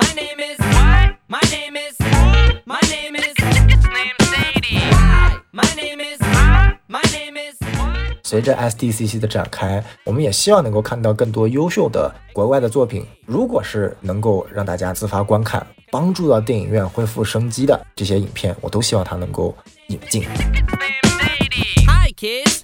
My name is what? My name is My name is It's named Sadie. Why? My name is My name is 随着 SDCC 的展开，我们也希望能够看到更多优秀的国外的作品。如果是能够让大家自发观看，帮助到电影院恢复生机的这些影片，我都希望它能够引进。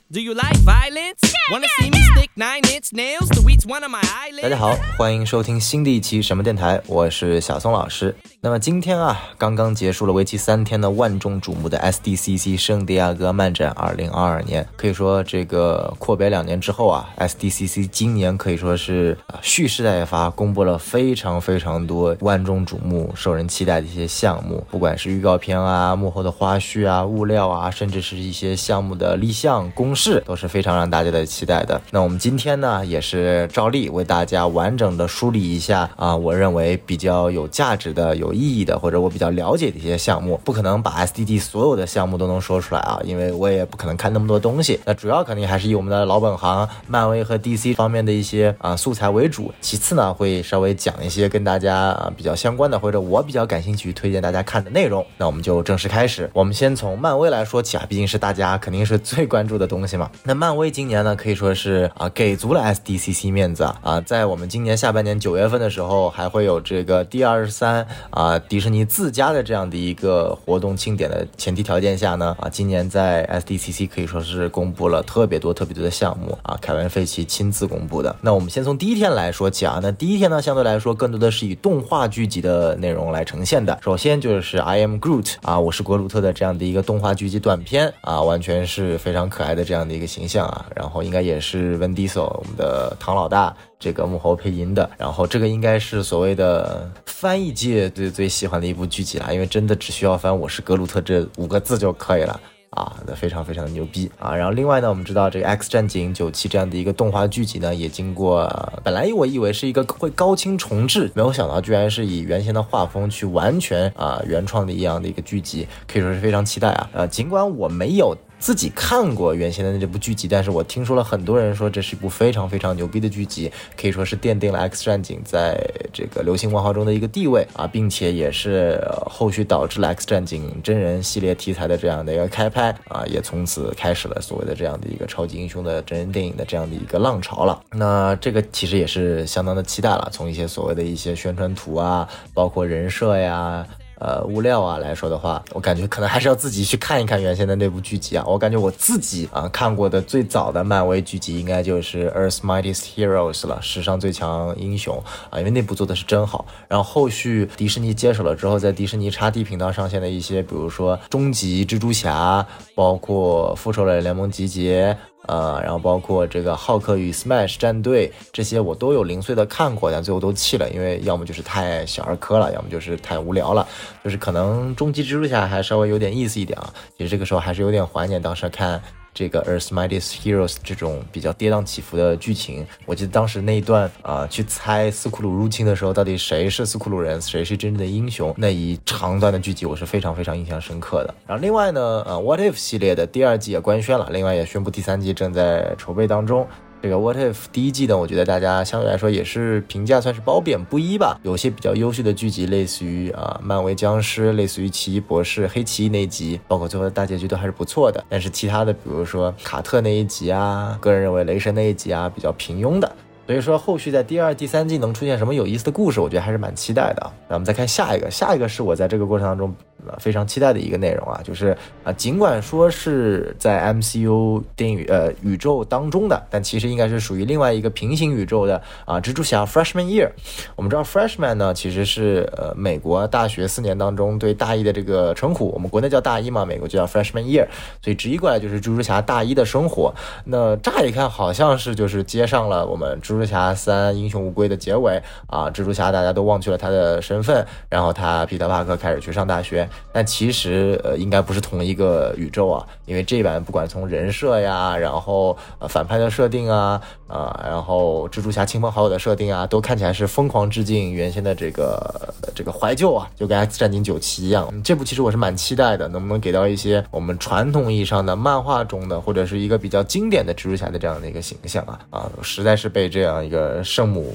Do you like violence? Wanna see me stick nine inch nails to each one of my 大 eyelids? 家好，欢迎收听新的一期什么电台，我是小松老师。那么今天啊，刚刚结束了为期三天的万众瞩目的 SDCC 圣地亚哥漫展2022年，可以说这个阔别两年之后啊，SDCC 今年可以说是啊蓄势待发，公布了非常非常多万众瞩目、受人期待的一些项目，不管是预告片啊、幕后的花絮啊、物料啊，甚至是一些项目的立项公是，都是非常让大家的期待的。那我们今天呢，也是照例为大家完整的梳理一下啊，我认为比较有价值的、有意义的，或者我比较了解的一些项目。不可能把 SDD 所有的项目都能说出来啊，因为我也不可能看那么多东西。那主要肯定还是以我们的老本行漫威和 DC 方面的一些啊素材为主。其次呢，会稍微讲一些跟大家啊比较相关的，或者我比较感兴趣、推荐大家看的内容。那我们就正式开始。我们先从漫威来说起啊，毕竟是大家肯定是最关注的东西嘛。那漫威今年呢，可以说是啊给足了 SDCC 面子啊啊，在我们今年下半年九月份的时候，还会有这个 D 二十三啊迪士尼自家的这样的一个活动庆典的前提条件下呢啊，今年在 SDCC 可以说是公布了特别多特别多的项目啊，凯文费奇亲自公布的。那我们先从第一天来说起啊，那第一天呢，相对来说更多的是以动画剧集的内容来呈现的。首先就是 I Am Groot 啊，我是格鲁特的这样的一个动画剧集短片啊，完全是非常可爱的这样样的一个形象啊，然后应该也是温迪索我们的唐老大。这个幕后配音的，然后这个应该是所谓的翻译界最最喜欢的一部剧集啦，因为真的只需要翻“我是格鲁特”这五个字就可以了。啊，那非常非常的牛逼啊！然后另外呢，我们知道这个《X 战警九七》这样的一个动画剧集呢，也经过、本来我以为是一个会高清重制，没有想到居然是以原先的画风去完全啊、原创的一样的一个剧集，可以说是非常期待啊！呃，尽管我没有。自己看过原先的这部剧集，但是我听说了很多人说这是一部非常非常牛逼的剧集，可以说是奠定了 X 战警在这个流行文化中的一个地位啊，并且也是、后续导致了 X 战警真人系列题材的这样的一个开拍啊，也从此开始了所谓的这样的一个超级英雄的真人电影的这样的一个浪潮了。那这个其实也是相当的期待了，从一些所谓的一些宣传图啊，包括人设呀。呃，物料啊来说的话，我感觉可能还是要自己去看一看原先的那部剧集啊。我感觉我自己啊看过的最早的漫威剧集应该就是《Earth's Mightiest Heroes》了，史上最强英雄啊，因为那部做的是真好。然后后续迪士尼接手了之后，在迪士尼 x D 频道上线的一些，比如说终极蜘蛛侠，包括复仇者联盟集结。呃，然后包括这个浩克与 Smash 战队这些我都有零碎的看过，但最后都弃了，因为要么就是太小儿科了，要么就是太无聊了，就是可能终极蜘蛛侠还稍微有点意思一点啊。其实这个时候还是有点怀念当时看这个 Earth Mightiest Heroes 这种比较跌宕起伏的剧情。我记得当时那一段啊、去猜斯库鲁入侵的时候，到底谁是斯库鲁人，谁是真正的英雄，那一长段的剧集我是非常非常印象深刻的。然后另外呢，呃，What If 系列的第二季也官宣了，另外也宣布第三季正在筹备当中。这个 What If 第一季呢，我觉得大家相对来说也是评价算是褒贬不一吧。有些比较优秀的剧集，类似于啊、漫威僵尸，类似于奇异博士、黑奇异那一集，包括最后的大结局都还是不错的。但是其他的，比如说卡特那一集啊，个人认为雷神那一集啊，比较平庸的。所以说，后续在第二、第三季能出现什么有意思的故事，我觉得还是蛮期待的。那我们再看下一个，下一个是我在这个过程当中非常期待的一个内容啊，就是啊，尽管说是在 MCU 电影呃宇宙当中的，但其实应该是属于另外一个平行宇宙的啊，蜘蛛侠 Freshman Year。我们知道 Freshman 呢，其实是呃美国大学四年当中对大一的这个称呼，我们国内叫大一嘛，美国就叫 Freshman Year，所以直译过来就是蜘蛛侠大一的生活。那乍一看好像是就是接上了我们蜘蛛侠三英雄无归的结尾啊，蜘蛛侠大家都忘去了他的身份，然后他皮特帕克开始去上大学，但其实呃应该不是同一个宇宙啊，因为这版不管从人设呀，然后呃反派的设定啊，啊、然后蜘蛛侠亲朋好友的设定啊，都看起来是疯狂致敬原先的这个这个怀旧啊，就跟 X 战警九七一样。这部其实我是蛮期待的，能不能给到一些我们传统意义上的漫画中的，或者是一个比较经典的蜘蛛侠的这样的一个形象啊啊，实在是被这样一个圣母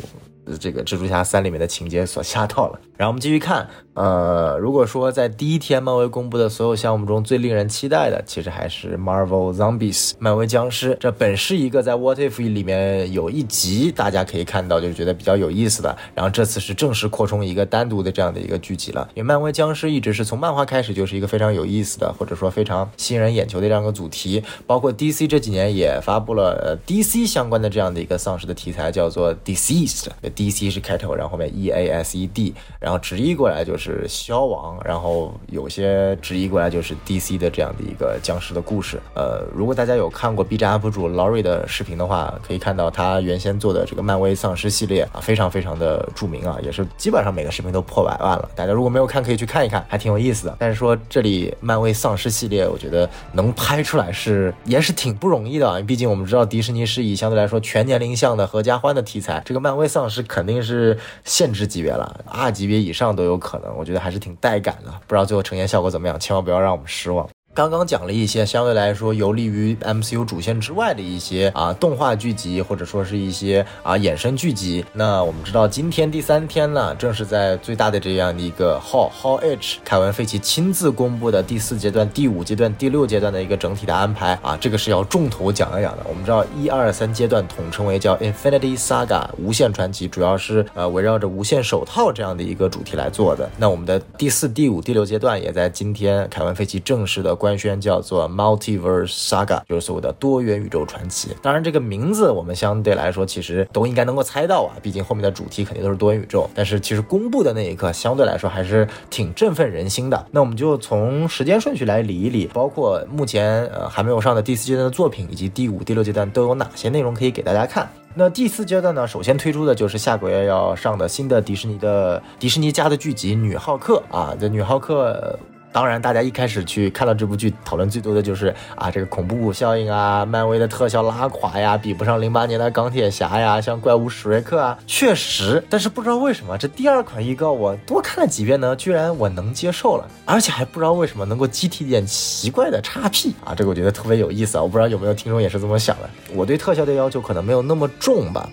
这个蜘蛛侠三里面的情节所吓到了。然后我们继续看，呃，如果说在第一天漫威公布的所有项目中最令人期待的，其实还是 Marvel Zombies 漫威僵尸。这本是一个在 What If 里面有一集大家可以看到，就是觉得比较有意思的。然后这次是正式扩充一个单独的这样的一个剧集了。因为漫威僵尸一直是从漫画开始就是一个非常有意思的，或者说非常吸引人眼球的这样一个主题。包括 DC 这几年也发布了呃 DC 相关的这样的一个丧尸的题材，叫做 Deceased DC 是开头，然后后面 E A S E D，然后直译过来就是消亡，然后有些直译过来就是 DC 的这样的一个僵尸的故事。呃，如果大家有看过 B 站 UP 主 Laurie 的视频的话，可以看到他原先做的这个漫威丧尸系列啊，非常非常的著名啊，也是基本上每个视频都破百万了。大家如果没有看，可以去看一看，还挺有意思的。但是说这里漫威丧尸系列，我觉得能拍出来是也是挺不容易的啊，毕竟我们知道迪士尼是以相对来说全年龄向的合家欢的题材，这个漫威丧尸肯定是限制级别了，R 级别以上都有可能，我觉得还是挺带感的。不知道最后呈现效果怎么样，千万不要让我们失望。刚刚讲了一些相对来说游离于 MCU 主线之外的一些啊动画剧集，或者说是一些啊衍生剧集。那我们知道今天第三天呢，正是在最大的这样的一个 Hall Hall H，凯文费奇亲自公布的第四阶段、第五阶段、第六阶段的一个整体的安排啊，这个是要重头讲一讲的。我们知道一二三阶段统称为叫 Infinity Saga 无限传奇，主要是呃围绕着无限手套这样的一个主题来做的。那我们的第四、第五、第六阶段也在今天凯文费奇正式的。官宣叫做 Multiverse Saga，就是所谓的多元宇宙传奇。当然，这个名字我们相对来说其实都应该能够猜到啊，毕竟后面的主题肯定都是多元宇宙。但是其实公布的那一刻，相对来说还是挺振奋人心的。那我们就从时间顺序来理一理，包括目前呃还没有上的第四阶段的作品，以及第五、第六阶段都有哪些内容可以给大家看。那第四阶段呢，首先推出的就是下个月要上的新的迪士尼的迪士尼家的剧集《女浩克》啊，这《女浩克》。当然，大家一开始去看到这部剧，讨论最多的就是啊，这个恐怖效应啊，漫威的特效拉垮呀，比不上零八年的钢铁侠呀，像怪物史瑞克啊，确实。但是不知道为什么，这第二款预告我多看了几遍呢，居然我能接受了，而且还不知道为什么能够激起点奇怪的叉 P 啊，这个我觉得特别有意思啊，我不知道有没有听众也是这么想的。我对特效的要求可能没有那么重吧。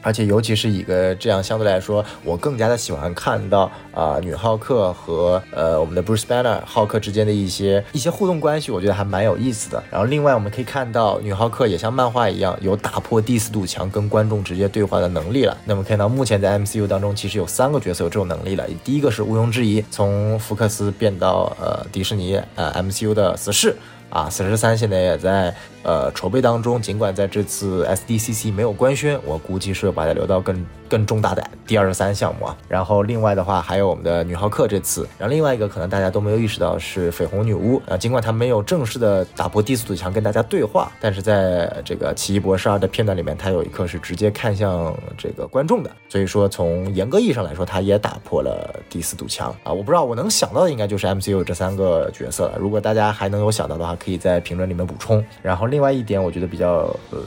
而且，尤其是一个这样相对来说，我更加的喜欢看到啊，女浩克和呃我们的 Bruce Banner 浩克之间的一些一些互动关系，我觉得还蛮有意思的。然后，另外我们可以看到，女浩克也像漫画一样，有打破第四堵墙跟观众直接对话的能力了。那么，看到目前在 MCU 当中，其实有三个角色有这种能力了。第一个是毋庸置疑，从福克斯变到呃迪士尼呃 MCU 的死侍。啊，死侍三现在也在呃筹备当中，尽管在这次 SDCC 没有官宣，我估计是把它留到更更重大的第二十三项目啊。然后另外的话，还有我们的女浩克这次，然后另外一个可能大家都没有意识到是绯红女巫啊，尽管她没有正式的打破第四堵墙跟大家对话，但是在这个奇异博士二的片段里面，她有一刻是直接看向这个观众的，所以说从严格意义上来说，她也打破了第四堵墙啊。我不知道我能想到的应该就是 MCU 这三个角色了，如果大家还能有想到的话。可以在评论里面补充。然后另外一点，我觉得比较呃，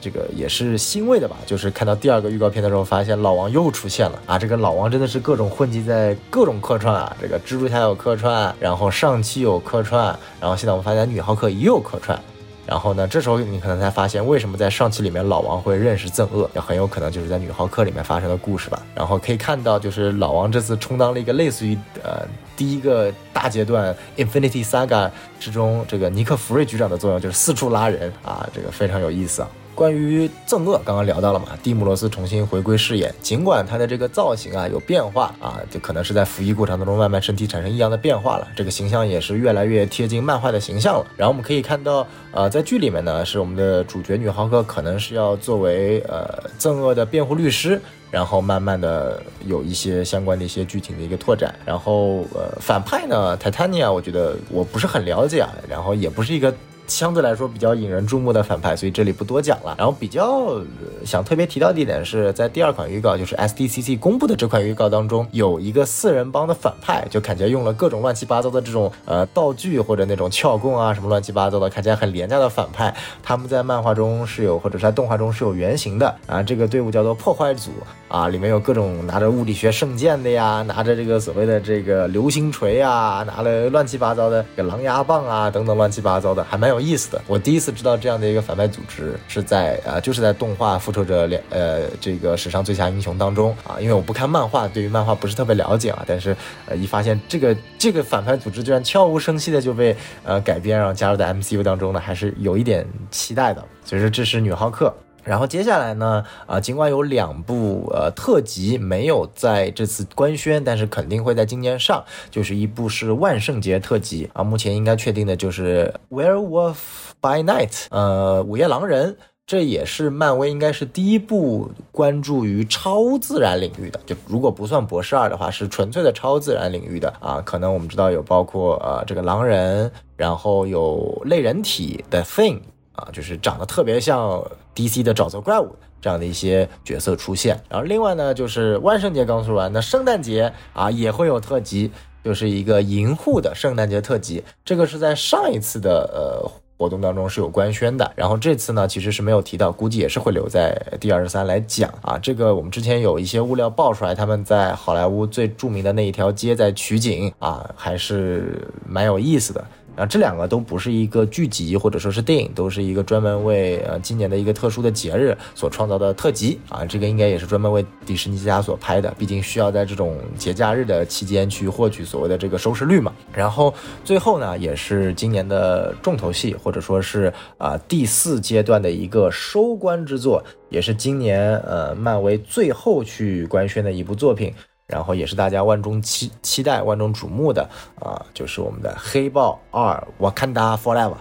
这个也是欣慰的吧，就是看到第二个预告片的时候，发现老王又出现了啊！这个老王真的是各种混迹在各种客串啊，这个蜘蛛侠有客串，然后上期有客串，然后现在我们发现女浩克也有客串。然后呢，这时候你可能才发现，为什么在上期里面老王会认识憎恶，也很有可能就是在女浩克里面发生的故事吧。然后可以看到，就是老王这次充当了一个类似于呃第一个大阶段 Infinity Saga 之中这个尼克弗瑞局长的作用，就是四处拉人啊，这个非常有意思啊。关于憎恶，刚刚聊到了嘛，蒂姆罗斯重新回归饰演，尽管他的这个造型啊有变化啊，就可能是在服役过程当中慢慢身体产生异样的变化了，这个形象也是越来越贴近漫画的形象了。然后我们可以看到，呃，在剧里面呢，是我们的主角女浩克可能是要作为呃憎恶的辩护律师，然后慢慢的有一些相关的一些剧情的一个拓展。然后呃，反派呢，泰坦尼亚，我觉得我不是很了解啊，然后也不是一个。相对来说比较引人注目的反派，所以这里不多讲了。然后比较想特别提到的一点是在第二款预告，就是 SDCC 公布的这款预告当中，有一个四人帮的反派，就感觉用了各种乱七八糟的这种呃道具或者那种撬棍啊什么乱七八糟的，看起来很廉价的反派。他们在漫画中是有或者在动画中是有原型的啊。这个队伍叫做破坏组。啊，里面有各种拿着物理学圣剑的呀，拿着这个所谓的这个流星锤啊，拿了乱七八糟的狼牙棒啊，等等乱七八糟的，还蛮有意思的。我第一次知道这样的一个反派组织是在啊，就是在动画《复仇者两》呃这个史上最强英雄当中啊，因为我不看漫画，对于漫画不是特别了解啊，但是呃一发现这个这个反派组织居然悄无声息的就被呃改编，然后加入在 MCU 当中呢，还是有一点期待的。所以说这是女浩克。然后接下来呢，啊，尽管有两部呃特辑没有在这次官宣，但是肯定会在今年上，就是一部是万圣节特辑啊，目前应该确定的就是《Werewolf by Night》，呃，午夜狼人，这也是漫威应该是第一部关注于超自然领域的，就如果不算博士二的话，是纯粹的超自然领域的啊，可能我们知道有包括呃这个狼人，然后有类人体的 Thing。啊，就是长得特别像 DC 的沼泽怪物这样的一些角色出现。然后另外呢，就是万圣节刚说完，那圣诞节啊也会有特辑，就是一个银护的圣诞节特辑。这个是在上一次的呃活动当中是有官宣的，然后这次呢其实是没有提到，估计也是会留在第二十三来讲啊。这个我们之前有一些物料爆出来，他们在好莱坞最著名的那一条街在取景啊，还是蛮有意思的。啊，这两个都不是一个剧集或者说是电影，都是一个专门为呃今年的一个特殊的节日所创造的特辑啊。这个应该也是专门为迪士尼家所拍的，毕竟需要在这种节假日的期间去获取所谓的这个收视率嘛。然后最后呢，也是今年的重头戏，或者说是啊第四阶段的一个收官之作，也是今年呃漫威最后去官宣的一部作品。然后也是大家万众期期待、万众瞩目的啊，就是我们的《黑豹二》Wakanda Forever。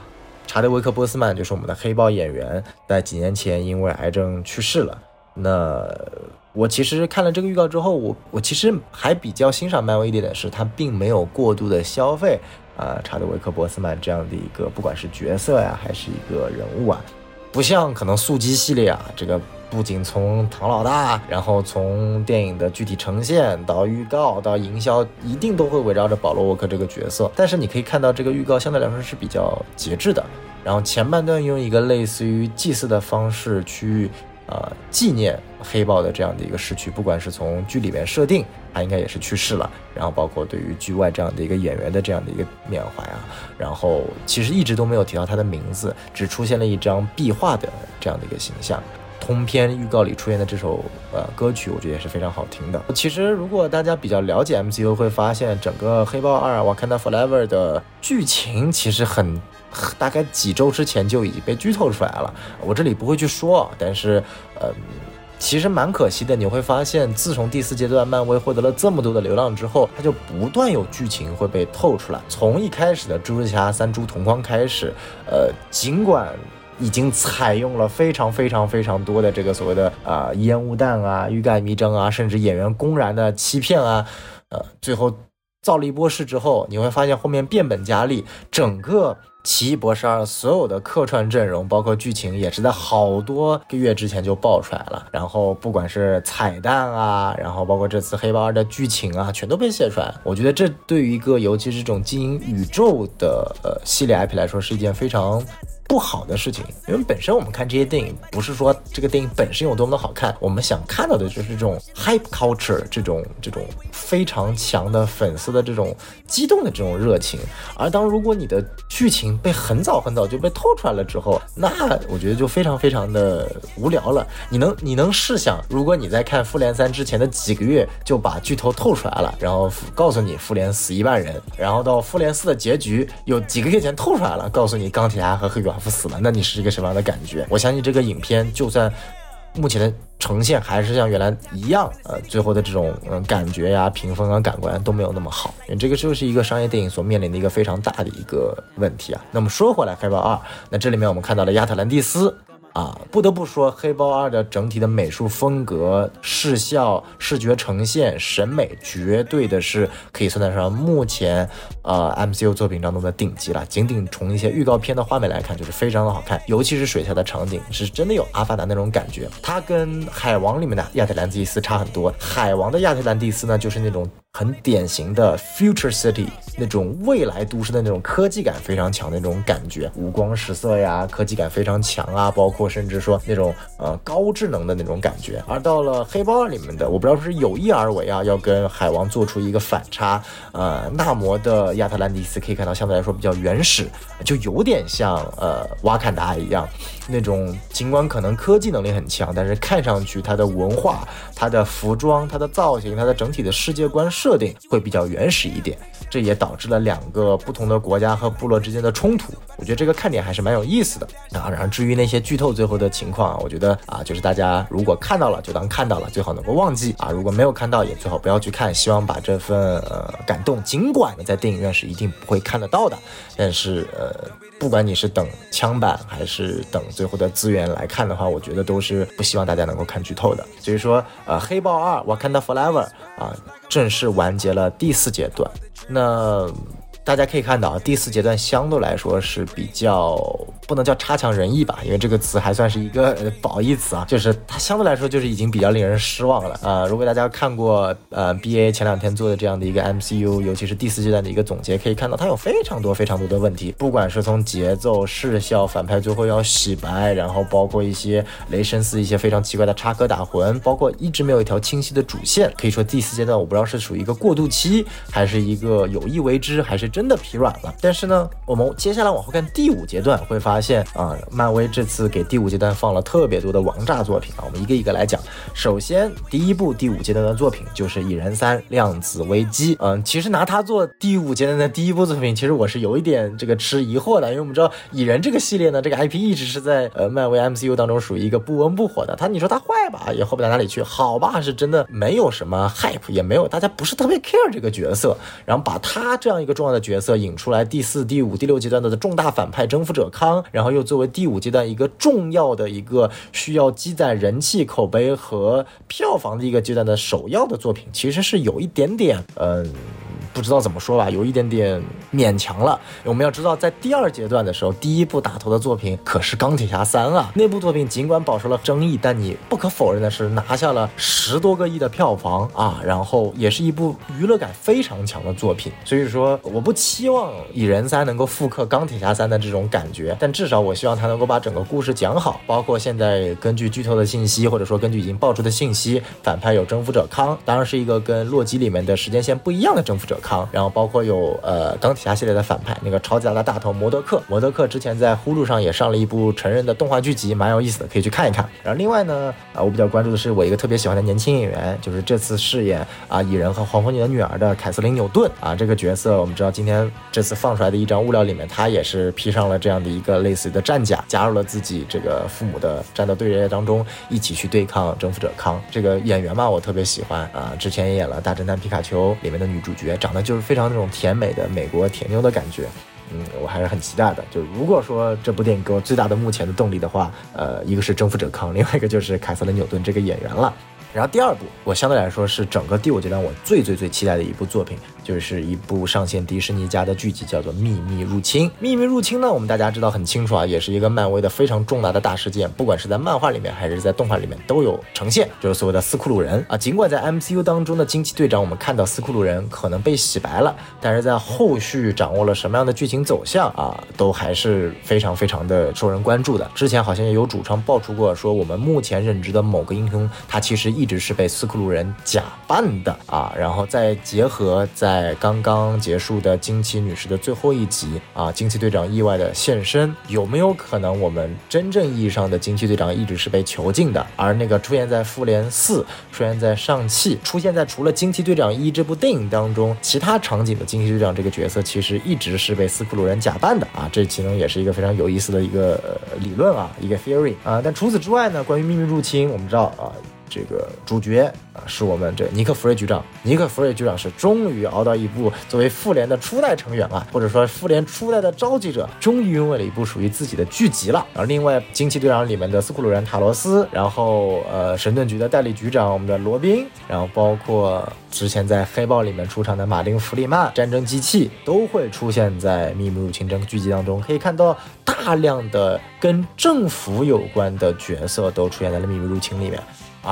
查德维克·波斯曼就是我们的黑豹演员，在几年前因为癌症去世了。那我其实看了这个预告之后，我我其实还比较欣赏漫威一点的是，他并没有过度的消费啊查德维克·波斯曼这样的一个不管是角色呀，还是一个人物啊，不像可能速激系列啊这个。不仅从唐老大，然后从电影的具体呈现到预告到营销，一定都会围绕着保罗沃克这个角色。但是你可以看到，这个预告相对来说是比较节制的。然后前半段用一个类似于祭祀的方式去，呃，纪念黑豹的这样的一个逝去。不管是从剧里面设定，他应该也是去世了。然后包括对于剧外这样的一个演员的这样的一个缅怀啊，然后其实一直都没有提到他的名字，只出现了一张壁画的这样的一个形象。通篇预告里出现的这首呃歌曲，我觉得也是非常好听的。其实，如果大家比较了解 MCU，会发现整个《黑豹二》Wakanda Forever 的剧情其实很大概几周之前就已经被剧透出来了。我这里不会去说，但是呃，其实蛮可惜的。你会发现，自从第四阶段漫威获得了这么多的流量之后，它就不断有剧情会被透出来。从一开始的蜘蛛侠三蛛同框开始，呃，尽管。已经采用了非常非常非常多的这个所谓的啊烟雾弹啊、欲盖弥彰啊，甚至演员公然的欺骗啊，呃，最后造了一波势之后，你会发现后面变本加厉，整个奇异博士二所有的客串阵容，包括剧情，也是在好多个月之前就爆出来了。然后不管是彩蛋啊，然后包括这次黑豹二的剧情啊，全都被泄出来。我觉得这对于一个尤其是这种经营宇宙的呃系列 IP 来说，是一件非常。不好的事情，因为本身我们看这些电影，不是说这个电影本身有多么的好看，我们想看到的就是这种 hype culture，这种这种非常强的粉丝的这种激动的这种热情。而当如果你的剧情被很早很早就被透出来了之后，那我觉得就非常非常的无聊了。你能你能试想，如果你在看复联三之前的几个月就把剧透透出来了，然后告诉你复联死一万人，然后到复联四的结局有几个月前透出来了，告诉你钢铁侠和黑寡。死了，那你是一个什么样的感觉？我相信这个影片就算目前的呈现还是像原来一样，呃，最后的这种嗯感觉呀、评分啊、感官都没有那么好。这个就是一个商业电影所面临的一个非常大的一个问题啊。那么说回来，《黑豹二》，那这里面我们看到了亚特兰蒂斯。啊，不得不说，《黑豹二》的整体的美术风格、视效、视觉呈现、审美，绝对的是可以算得上目前呃 MCU 作品当中的顶级了。仅仅从一些预告片的画面来看，就是非常的好看，尤其是水下的场景，是真的有阿凡达那种感觉。它跟《海王》里面的亚特兰蒂斯差很多，《海王》的亚特兰蒂斯呢，就是那种很典型的 Future City。那种未来都市的那种科技感非常强的那种感觉，五光十色呀，科技感非常强啊，包括甚至说那种呃高智能的那种感觉。而到了黑豹里面的，我不知道是有意而为啊，要跟海王做出一个反差。呃，纳摩的亚特兰蒂斯可以看到相对来说比较原始，就有点像呃瓦坎达一样，那种尽管可能科技能力很强，但是看上去它的文化、它的服装、它的造型、它的整体的世界观设定会比较原始一点。这也导致了两个不同的国家和部落之间的冲突。我觉得这个看点还是蛮有意思的啊。然后至于那些剧透最后的情况，我觉得啊，就是大家如果看到了就当看到了，最好能够忘记啊；如果没有看到也最好不要去看。希望把这份呃感动，尽管在电影院是一定不会看得到的，但是呃，不管你是等枪版还是等最后的资源来看的话，我觉得都是不希望大家能够看剧透的。所以说，呃，黑豹二 Wakanda Forever 啊，正式完结了第四阶段。那大家可以看到，第四阶段相对来说是比较不能叫差强人意吧，因为这个词还算是一个褒义词啊，就是它相对来说就是已经比较令人失望了 啊。如果大家看过呃 B A 前两天做的这样的一个 M C U，尤其是第四阶段的一个总结，可以看到它有非常多非常多的问题，不管是从节奏、视效、反派最后要洗白，然后包括一些雷神四一些非常奇怪的插科打诨，包括一直没有一条清晰的主线，可以说第四阶段我不知道是属于一个过渡期，还是一个有意为之，还是真真的疲软了。但是呢，我们接下来往后看第五阶段，会发现啊，漫威这次给第五阶段放了特别多的王炸作品啊。我们一个一个来讲。首先，第一部第五阶段的作品就是《蚁人三：量子危机》。嗯，其实拿它做第五阶段的第一部作品，其实我是有一点这个吃疑惑的，因为我们知道蚁人这个系列呢，这个 IP 一直是在呃漫威 MCU 当中属于一个不温不火的。它你说它坏吧，也坏不到哪里去；好吧，是真的没有什么 hype，也没有大家不是特别 care 这个角色。然后把他这样一个重要的角角色引出来，第四、第五、第六阶段的重大反派征服者康，然后又作为第五阶段一个重要的一个需要积攒人气、口碑和票房的一个阶段的首要的作品，其实是有一点点，嗯。不知道怎么说吧，有一点点勉强了。我们要知道，在第二阶段的时候，第一部打头的作品可是《钢铁侠三》啊。那部作品尽管饱受了争议，但你不可否认的是，拿下了十多个亿的票房啊，然后也是一部娱乐感非常强的作品。所以说，我不期望《蚁人三》能够复刻《钢铁侠三》的这种感觉，但至少我希望他能够把整个故事讲好。包括现在根据剧透的信息，或者说根据已经爆出的信息，反派有征服者康，当然是一个跟洛基里面的时间线不一样的征服者。康，然后包括有呃钢铁侠系列的反派那个超级大的大头摩德克，摩德克之前在呼噜上也上了一部成人的动画剧集，蛮有意思的，可以去看一看。然后另外呢，啊我比较关注的是我一个特别喜欢的年轻演员，就是这次饰演啊蚁人和黄蜂女的女儿的凯瑟琳纽顿啊这个角色，我们知道今天这次放出来的一张物料里面，她也是披上了这样的一个类似的战甲，加入了自己这个父母的战斗队列当中，一起去对抗征服者康。这个演员嘛，我特别喜欢啊，之前也演了《大侦探皮卡丘》里面的女主角，长。那就是非常那种甜美的美国甜妞的感觉，嗯，我还是很期待的。就如果说这部电影给我最大的目前的动力的话，呃，一个是征服者康，另外一个就是凯瑟琳纽顿这个演员了。然后第二部，我相对来说是整个第五阶段我最最最期待的一部作品。就是一部上线迪士尼家的剧集，叫做《秘密入侵》。秘密入侵呢，我们大家知道很清楚啊，也是一个漫威的非常重大的大事件，不管是在漫画里面还是在动画里面都有呈现，就是所谓的斯库鲁人啊。尽管在 MCU 当中的惊奇队长，我们看到斯库鲁人可能被洗白了，但是在后续掌握了什么样的剧情走向啊，都还是非常非常的受人关注的。之前好像也有主创爆出过，说我们目前认知的某个英雄，他其实一直是被斯库鲁人假扮的啊，然后再结合在。在刚刚结束的惊奇女士的最后一集啊，惊奇队长意外的现身，有没有可能我们真正意义上的惊奇队长一直是被囚禁的？而那个出现在复联四、出现在上汽、出现在除了惊奇队长一这部电影当中其他场景的惊奇队长这个角色，其实一直是被斯库鲁人假扮的啊！这其中也是一个非常有意思的一个理论啊，一个 theory 啊。但除此之外呢，关于秘密入侵，我们知道啊。这个主角啊，是我们这尼克·弗瑞局长。尼克·弗瑞局长是终于熬到一部作为复联的初代成员啊，或者说复联初代的召集者，终于拥有了一部属于自己的剧集了。然后，另外惊奇队长里面的斯库鲁人塔罗斯，然后呃，神盾局的代理局长我们的罗宾，然后包括之前在黑豹里面出场的马丁·弗里曼，战争机器都会出现在秘密入侵这个剧集当中。可以看到大量的跟政府有关的角色都出现在了秘密入侵里面。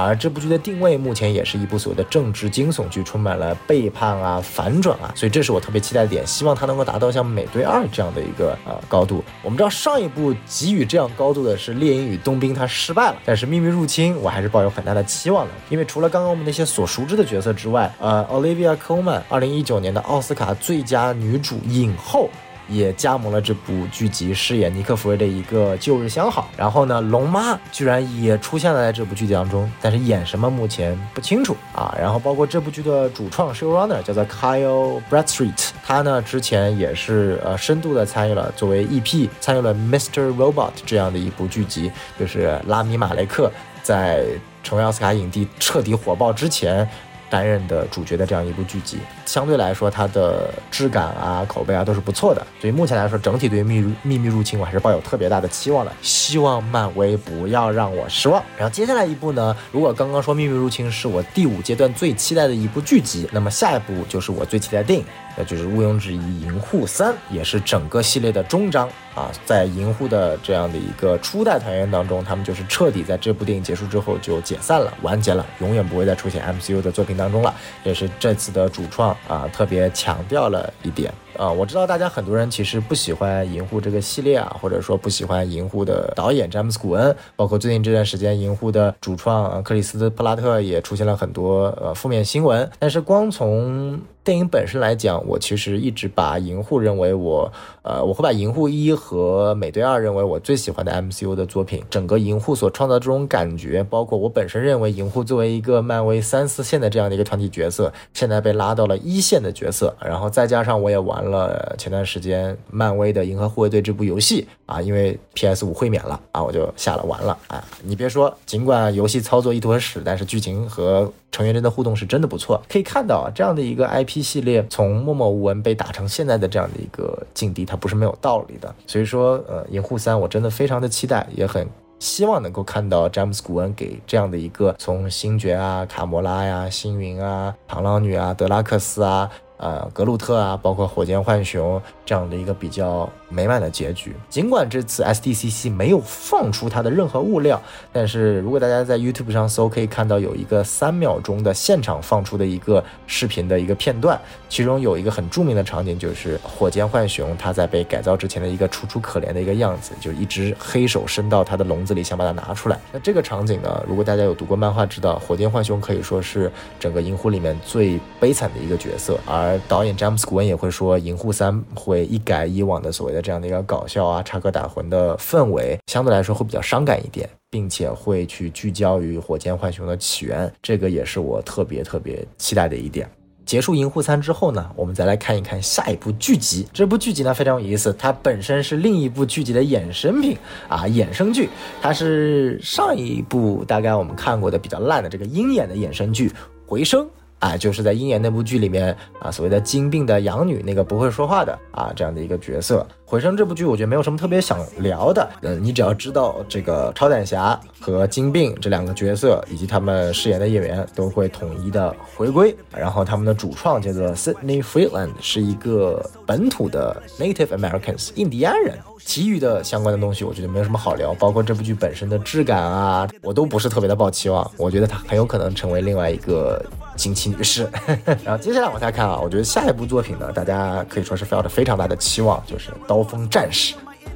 而这部剧的定位目前也是一部所谓的政治惊悚剧，充满了背叛啊、反转啊，所以这是我特别期待的点，希望它能够达到像《美队二》这样的一个呃高度。我们知道上一部给予这样高度的是《猎鹰与冬兵》，它失败了，但是《秘密入侵》我还是抱有很大的期望的，因为除了刚刚我们那些所熟知的角色之外，呃，Olivia Colman 二零一九年的奥斯卡最佳女主影后。也加盟了这部剧集，饰演尼克弗瑞的一个旧日相好。然后呢，龙妈居然也出现了在这部剧集当中，但是演什么目前不清楚啊。然后包括这部剧的主创 showrunner 叫做 Kyle Bradstreet，他呢之前也是呃深度的参与了作为 EP 参与了 Mr. Robot 这样的一部剧集，就是拉米马雷克在成为奥斯卡影帝彻底火爆之前。担任的主角的这样一部剧集，相对来说它的质感啊、口碑啊都是不错的，所以目前来说，整体对于《秘秘密入侵》我还是抱有特别大的期望的，希望漫威不要让我失望。然后接下来一部呢，如果刚刚说《秘密入侵》是我第五阶段最期待的一部剧集，那么下一部就是我最期待的电影。那就是毋庸置疑，《银护三》也是整个系列的终章啊！在银护的这样的一个初代团员当中，他们就是彻底在这部电影结束之后就解散了、完结了，永远不会再出现 MCU 的作品当中了。也是这次的主创啊特别强调了一点啊！我知道大家很多人其实不喜欢《银护》这个系列啊，或者说不喜欢《银护》的导演詹姆斯·古恩，包括最近这段时间《银护》的主创克里斯·普拉特也出现了很多呃负面新闻。但是光从电影本身来讲，我其实一直把银护认为我，呃，我会把银护一和美队二认为我最喜欢的 MCU 的作品。整个银护所创造这种感觉，包括我本身认为银护作为一个漫威三四线的这样的一个团体角色，现在被拉到了一线的角色。然后再加上我也玩了前段时间漫威的银河护卫队这部游戏啊，因为 PS 五会免了啊，我就下了玩了啊。你别说，尽管游戏操作一坨屎，但是剧情和成员间的互动是真的不错。可以看到啊，这样的一个 IP。系列从默默无闻被打成现在的这样的一个境地，它不是没有道理的。所以说，呃，银护三我真的非常的期待，也很希望能够看到詹姆斯·古恩给这样的一个从星爵啊、卡魔拉呀、星云啊、螳螂女啊、德拉克斯啊。呃，格鲁特啊，包括火箭浣熊这样的一个比较美满的结局。尽管这次 SDCC 没有放出它的任何物料，但是如果大家在 YouTube 上搜，可以看到有一个三秒钟的现场放出的一个视频的一个片段，其中有一个很著名的场景，就是火箭浣熊它在被改造之前的一个楚楚可怜的一个样子，就一只黑手伸到它的笼子里想把它拿出来。那这个场景呢，如果大家有读过漫画，知道火箭浣熊可以说是整个银狐里面最悲惨的一个角色，而而导演詹姆斯·古恩也会说，《银护三》会一改以往的所谓的这样的一个搞笑啊、插科打诨的氛围，相对来说会比较伤感一点，并且会去聚焦于火箭浣熊的起源，这个也是我特别特别期待的一点。结束《银护三》之后呢，我们再来看一看下一部剧集。这部剧集呢非常有意思，它本身是另一部剧集的衍生品啊，衍生剧。它是上一部大概我们看过的比较烂的这个鹰眼的衍生剧《回声》。啊，就是在鹰眼那部剧里面啊，所谓的金病的养女那个不会说话的啊，这样的一个角色。回声这部剧，我觉得没有什么特别想聊的。嗯，你只要知道这个超胆侠和金病这两个角色，以及他们饰演的演员都会统一的回归。然后他们的主创叫做 Sydney Freeland，是一个本土的 Native Americans 印第安人。其余的相关的东西，我觉得没有什么好聊。包括这部剧本身的质感啊，我都不是特别的抱期望。我觉得它很有可能成为另外一个惊奇女士。然后接下来往下看啊，我觉得下一部作品呢，大家可以说是抱着非常大的期望，就是刀。刀锋战士，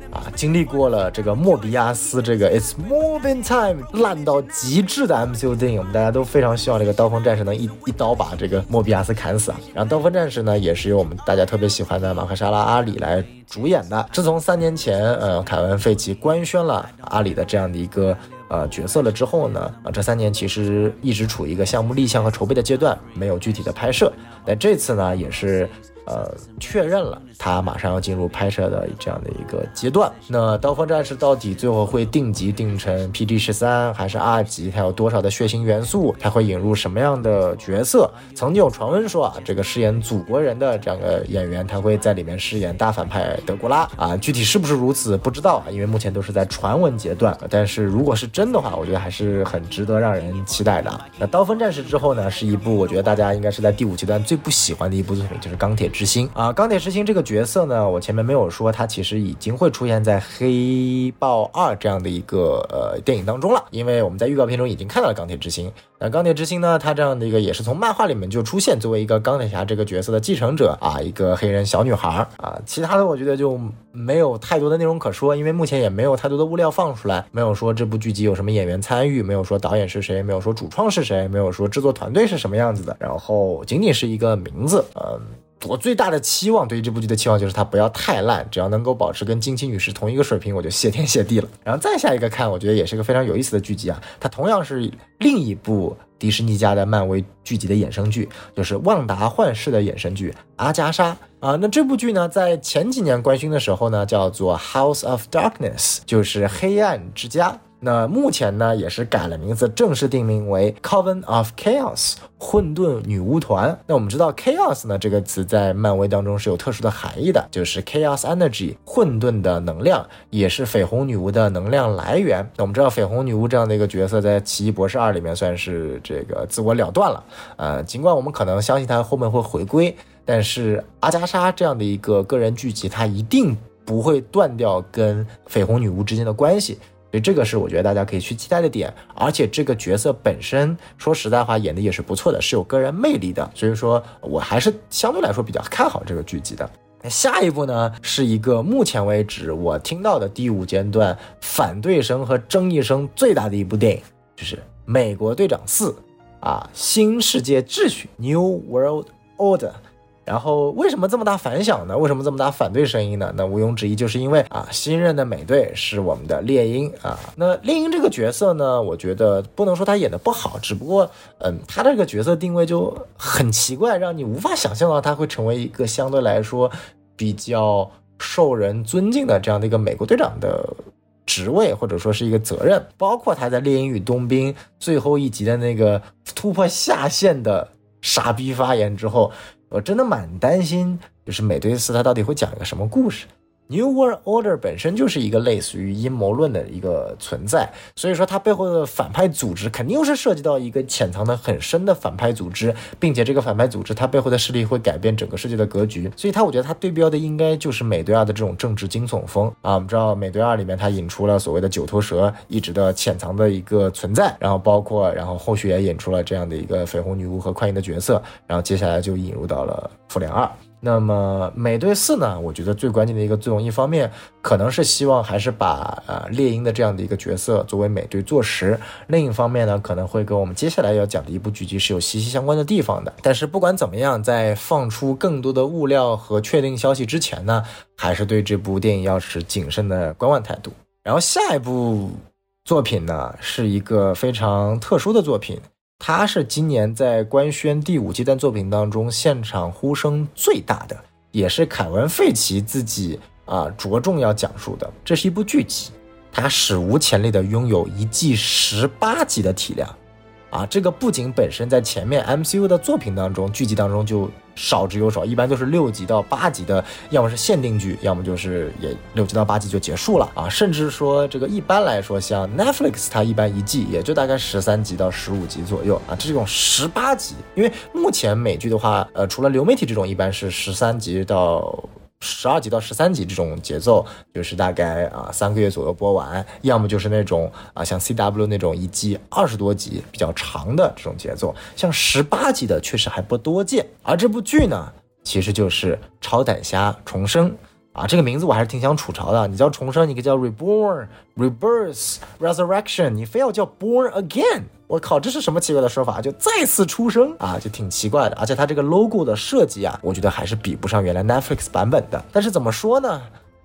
啊，经历过了这个莫比亚斯这个 It's Moving Time 烂到极致的 MCU 电影，我们大家都非常希望这个刀锋战士能一一刀把这个莫比亚斯砍死啊。然后刀锋战士呢，也是由我们大家特别喜欢的马克沙拉阿里来主演的。自从三年前，呃，凯文费奇官宣了阿里的这样的一个呃角色了之后呢，啊，这三年其实一直处于一个项目立项和筹备的阶段，没有具体的拍摄。那这次呢，也是。呃，确认了他马上要进入拍摄的这样的一个阶段。那《刀锋战士》到底最后会定级定成 PG 十三还是 R 级？它有多少的血腥元素？它会引入什么样的角色？曾经有传闻说啊，这个饰演祖国人的这样的演员，他会在里面饰演大反派德古拉啊。具体是不是如此，不知道啊，因为目前都是在传闻阶段。但是如果是真的话，我觉得还是很值得让人期待的。那《刀锋战士》之后呢，是一部我觉得大家应该是在第五阶段最不喜欢的一部作品，就是《钢铁》。之心啊。钢铁之心这个角色呢，我前面没有说，他其实已经会出现在《黑豹二》这样的一个呃电影当中了，因为我们在预告片中已经看到了钢铁之心。那钢铁之心呢，他这样的一个也是从漫画里面就出现，作为一个钢铁侠这个角色的继承者啊，一个黑人小女孩啊。其他的我觉得就没有太多的内容可说，因为目前也没有太多的物料放出来，没有说这部剧集有什么演员参与，没有说导演是谁，没有说主创是谁，没有说制作团队是什么样子的，然后仅仅是一个名字，嗯。我最大的期望，对于这部剧的期望就是它不要太烂，只要能够保持跟惊奇女士同一个水平，我就谢天谢地了。然后再下一个看，我觉得也是个非常有意思的剧集啊，它同样是另一部迪士尼家的漫威剧集的衍生剧，就是《旺达幻视》的衍生剧《阿加莎》啊。那这部剧呢，在前几年官宣的时候呢，叫做《House of Darkness》，就是黑暗之家。那目前呢，也是改了名字，正式定名为 Coven of Chaos 混沌女巫团。那我们知道 Chaos 呢这个词在漫威当中是有特殊的含义的，就是 Chaos Energy 混沌的能量，也是绯红女巫的能量来源。那我们知道绯红女巫这样的一个角色在奇异博士二里面算是这个自我了断了，呃，尽管我们可能相信她后面会回归，但是阿加莎这样的一个个人剧集，它一定不会断掉跟绯红女巫之间的关系。所以这个是我觉得大家可以去期待的点，而且这个角色本身说实在话演的也是不错的，是有个人魅力的，所以说我还是相对来说比较看好这个剧集的。那下一部呢，是一个目前为止我听到的第五阶段反对声和争议声最大的一部电影，就是《美国队长四》啊，新世界秩序 （New World Order）。然后为什么这么大反响呢？为什么这么大反对声音呢？那毋庸置疑就是因为啊，新任的美队是我们的猎鹰啊。那猎鹰这个角色呢，我觉得不能说他演的不好，只不过嗯，他这个角色定位就很奇怪，让你无法想象到他会成为一个相对来说比较受人尊敬的这样的一个美国队长的职位，或者说是一个责任。包括他在猎鹰与冬兵最后一集的那个突破下限的傻逼发言之后。我真的蛮担心，就是美队四他到底会讲一个什么故事。New World Order 本身就是一个类似于阴谋论的一个存在，所以说它背后的反派组织肯定是涉及到一个潜藏的很深的反派组织，并且这个反派组织它背后的势力会改变整个世界的格局，所以它我觉得它对标的应该就是美队二的这种政治惊悚风啊。我们知道美队二里面它引出了所谓的九头蛇一直的潜藏的一个存在，然后包括然后后续也引出了这样的一个绯红女巫和快银的角色，然后接下来就引入到了复联二。那么美队四呢？我觉得最关键的一个作用，一方面可能是希望还是把呃猎鹰的这样的一个角色作为美队坐实；另一方面呢，可能会跟我们接下来要讲的一部剧集是有息息相关的地方的。但是不管怎么样，在放出更多的物料和确定消息之前呢，还是对这部电影要持谨慎的观望态度。然后下一部作品呢，是一个非常特殊的作品。他是今年在官宣第五阶段作品当中现场呼声最大的，也是凯文·费奇自己啊着重要讲述的。这是一部剧集，它史无前例的拥有一季十八集的体量。啊，这个不仅本身在前面 MCU 的作品当中，剧集当中就少之又少，一般都是六集到八集的，要么是限定剧，要么就是也六集到八集就结束了啊。甚至说这个一般来说，像 Netflix 它一般一季也就大概十三集到十五集左右啊，这种十八集，因为目前美剧的话，呃，除了流媒体这种，一般是十三集到。十二集到十三集这种节奏，就是大概啊三个月左右播完，要么就是那种啊像 C W 那种一季二十多集比较长的这种节奏，像十八集的确实还不多见。而这部剧呢，其实就是《超胆侠重生》啊，这个名字我还是挺想吐槽的。你叫重生，你可以叫 Reborn、Rebirth、Resurrection，你非要叫 Born Again。我靠，这是什么奇怪的说法？就再次出生啊，就挺奇怪的。而且它这个 logo 的设计啊，我觉得还是比不上原来 Netflix 版本的。但是怎么说呢？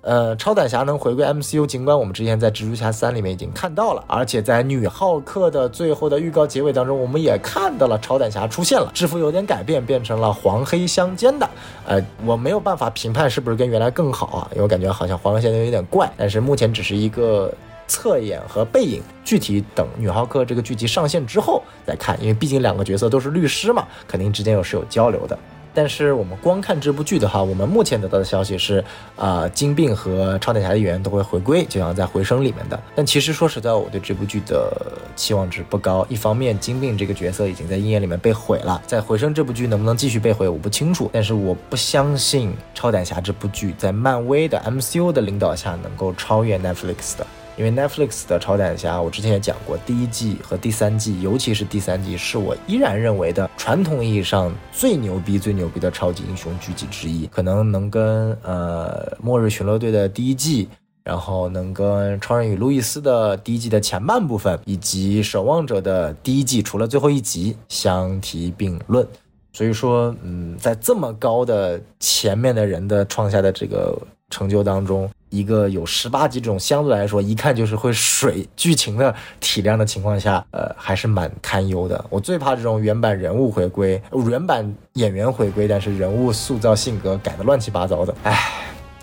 呃，超胆侠能回归 MCU，尽管我们之前在蜘蛛侠三里面已经看到了，而且在女浩克的最后的预告结尾当中，我们也看到了超胆侠出现了，制服有点改变，变成了黄黑相间的。呃，我没有办法评判是不是跟原来更好啊，因为我感觉好像黄黑相间有点怪。但是目前只是一个。侧眼和背影，具体等女浩克这个剧集上线之后再看，因为毕竟两个角色都是律师嘛，肯定之间有是有交流的。但是我们光看这部剧的话，我们目前得到的消息是，啊，金并和超胆侠的演员都会回归，就像在《回声》里面的。但其实说实在，我对这部剧的期望值不高。一方面，金并这个角色已经在鹰眼里面被毁了，在《回声》这部剧能不能继续被毁，我不清楚。但是我不相信超胆侠这部剧在漫威的 MCU 的领导下能够超越 Netflix 的。因为 Netflix 的超胆侠，我之前也讲过，第一季和第三季，尤其是第三季，是我依然认为的传统意义上最牛逼、最牛逼的超级英雄剧集之一，可能能跟呃《末日巡逻队》的第一季，然后能跟《超人与路易斯》的第一季的前半部分，以及《守望者》的第一季，除了最后一集相提并论。所以说，嗯，在这么高的前面的人的创下的这个成就当中。一个有十八集这种相对来说一看就是会水剧情的体量的情况下，呃，还是蛮堪忧的。我最怕这种原版人物回归，原版演员回归，但是人物塑造性格改的乱七八糟的，唉。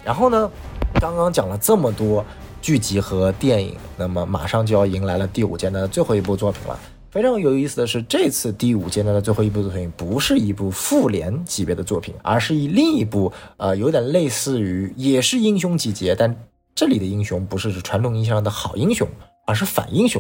然后呢，刚刚讲了这么多剧集和电影，那么马上就要迎来了第五阶段的最后一部作品了。非常有意思的是，这次第五阶段的最后一部作品不是一部复联级别的作品，而是以另一部呃有点类似于也是英雄集结，但这里的英雄不是传统意义上的好英雄，而是反英雄，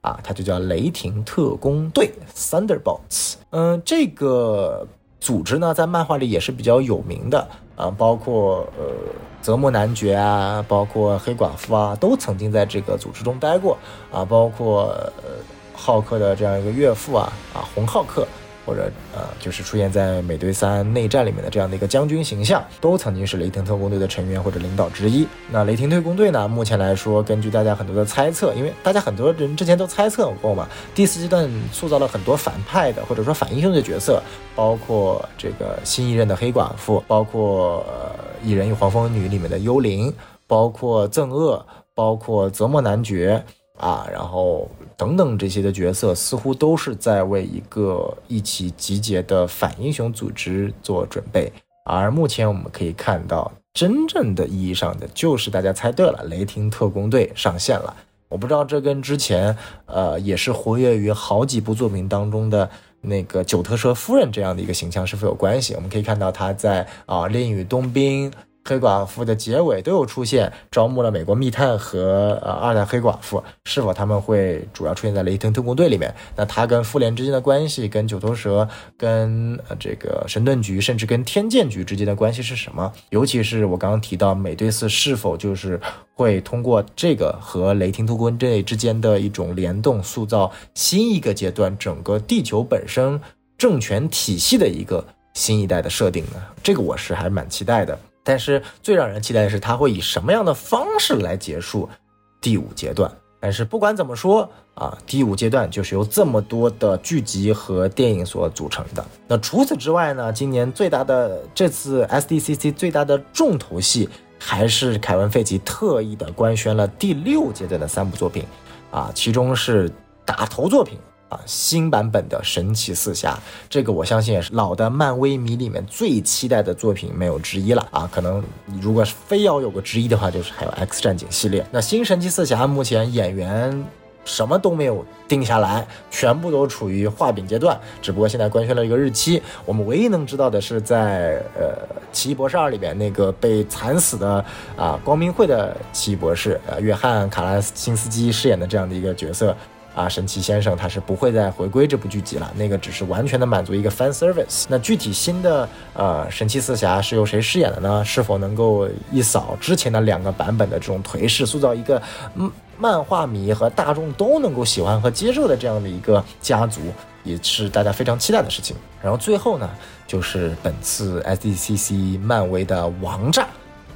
啊，它就叫雷霆特工队 （Thunderbolts）。嗯，这个组织呢在漫画里也是比较有名的啊，包括呃泽莫男爵啊，包括黑寡妇啊，都曾经在这个组织中待过啊，包括呃。浩克的这样一个岳父啊啊，红浩克，或者呃，就是出现在美队三内战里面的这样的一个将军形象，都曾经是雷霆特工队的成员或者领导之一。那雷霆特工队呢，目前来说，根据大家很多的猜测，因为大家很多人之前都猜测过嘛，第四阶段塑造了很多反派的或者说反英雄的角色，包括这个新一任的黑寡妇，包括《蚁人与黄蜂女》里面的幽灵，包括憎恶，包括泽莫男爵。啊，然后等等这些的角色似乎都是在为一个一起集结的反英雄组织做准备，而目前我们可以看到，真正的意义上的就是大家猜对了，雷霆特工队上线了。我不知道这跟之前呃也是活跃于好几部作品当中的那个九特蛇夫人这样的一个形象是否有关系？我们可以看到他在啊《猎鹰与冬兵》。黑寡妇的结尾都有出现，招募了美国密探和呃二代黑寡妇，是否他们会主要出现在雷霆特工队里面？那他跟复联之间的关系，跟九头蛇、跟呃这个神盾局，甚至跟天剑局之间的关系是什么？尤其是我刚刚提到美队四是否就是会通过这个和雷霆特工队之间的一种联动，塑造新一个阶段整个地球本身政权体系的一个新一代的设定呢？这个我是还蛮期待的。但是最让人期待的是，他会以什么样的方式来结束第五阶段？但是不管怎么说啊，第五阶段就是由这么多的剧集和电影所组成的。那除此之外呢？今年最大的这次 SDCC 最大的重头戏，还是凯文·费奇特意的官宣了第六阶段的三部作品，啊，其中是打头作品。新版本的神奇四侠，这个我相信也是老的漫威迷里面最期待的作品，没有之一了啊！可能你如果非要有个之一的话，就是还有 X 战警系列。那新神奇四侠目前演员什么都没有定下来，全部都处于画饼阶段。只不过现在官宣了一个日期，我们唯一能知道的是，在呃奇异博士二里边那个被惨死的啊光明会的奇异博士，呃约翰卡拉辛斯基饰演的这样的一个角色。啊，神奇先生他是不会再回归这部剧集了，那个只是完全的满足一个 fan service。那具体新的呃神奇四侠是由谁饰演的呢？是否能够一扫之前的两个版本的这种颓势，塑造一个嗯漫画迷和大众都能够喜欢和接受的这样的一个家族，也是大家非常期待的事情。然后最后呢，就是本次 SDCC 漫威的王炸，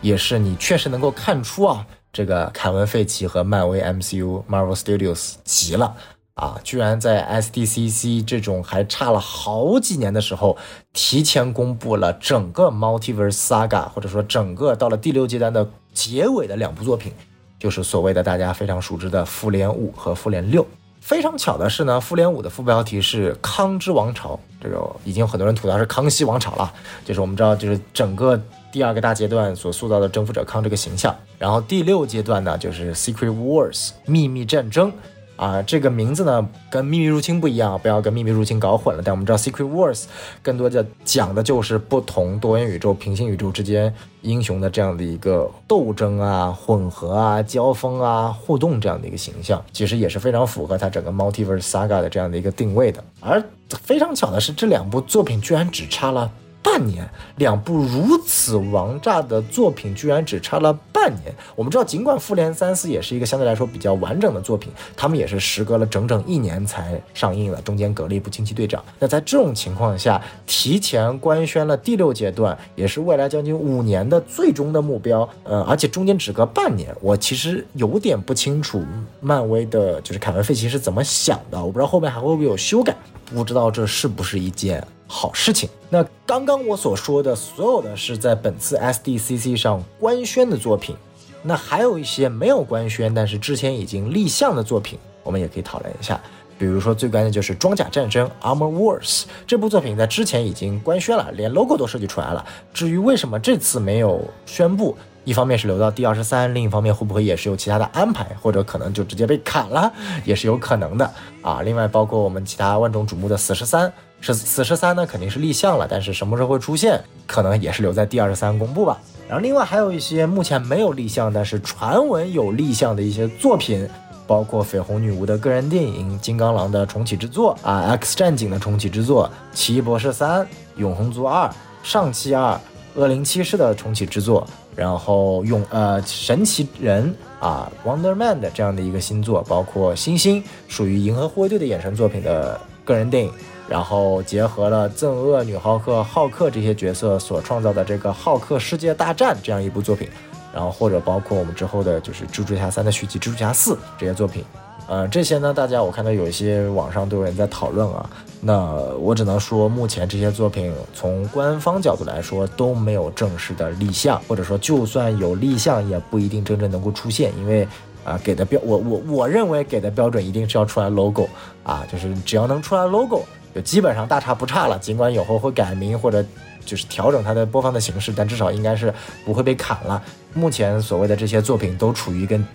也是你确实能够看出啊。这个凯文·费奇和漫威 MCU Marvel Studios 急了啊！居然在 SDCC 这种还差了好几年的时候，提前公布了整个 Multiverse Saga，或者说整个到了第六阶段的结尾的两部作品，就是所谓的大家非常熟知的《复联五》和《复联六》。非常巧的是呢，《复联五》的副标题是“康之王朝”，这个已经有很多人吐槽是康熙王朝了，就是我们知道，就是整个。第二个大阶段所塑造的征服者康这个形象，然后第六阶段呢就是 Secret Wars 秘密战争，啊，这个名字呢跟秘密入侵不一样，不要跟秘密入侵搞混了。但我们知道 Secret Wars 更多的讲的就是不同多元宇宙、平行宇宙之间英雄的这样的一个斗争啊、混合啊、交锋啊、互动这样的一个形象，其实也是非常符合它整个 Multiverse Saga 的这样的一个定位的。而非常巧的是，这两部作品居然只差了。半年，两部如此王炸的作品居然只差了半年。我们知道，尽管《复联三四》也是一个相对来说比较完整的作品，他们也是时隔了整整一年才上映了，中间隔了一部《惊奇队长》。那在这种情况下，提前官宣了第六阶段，也是未来将近五年的最终的目标。呃，而且中间只隔半年，我其实有点不清楚漫威的就是凯文·费奇是怎么想的。我不知道后面还会不会有修改，不知道这是不是一件。好事情。那刚刚我所说的所有的是在本次 SDCC 上官宣的作品，那还有一些没有官宣，但是之前已经立项的作品，我们也可以讨论一下。比如说最关键就是《装甲战争》Armor Wars 这部作品，在之前已经官宣了，连 logo 都设计出来了。至于为什么这次没有宣布，一方面是留到第二十三，另一方面会不会也是有其他的安排，或者可能就直接被砍了，也是有可能的啊。另外包括我们其他万众瞩目的死十三。是死侍三呢，肯定是立项了，但是什么时候会出现，可能也是留在第二十三公布吧。然后另外还有一些目前没有立项，但是传闻有立项的一些作品，包括绯红女巫的个人电影、金刚狼的重启之作啊、X 战警的重启之作、奇异博士三、永恒族二、上期二、恶灵骑士的重启之作，然后用呃神奇人啊 Wonder Man 的这样的一个新作，包括星星属于银河护卫队的衍生作品的个人电影。然后结合了憎恶女浩克、浩克这些角色所创造的这个《浩克世界大战》这样一部作品，然后或者包括我们之后的就是《蜘蛛侠三》的续集《蜘蛛侠四》这些作品，呃，这些呢，大家我看到有一些网上都有人在讨论啊。那我只能说，目前这些作品从官方角度来说都没有正式的立项，或者说就算有立项，也不一定真正能够出现，因为啊，给的标我我我认为给的标准一定是要出来 logo 啊，就是只要能出来 logo。就基本上大差不差了，尽管以后会改名或者就是调整它的播放的形式，但至少应该是不会被砍了。目前所谓的这些作品都处于跟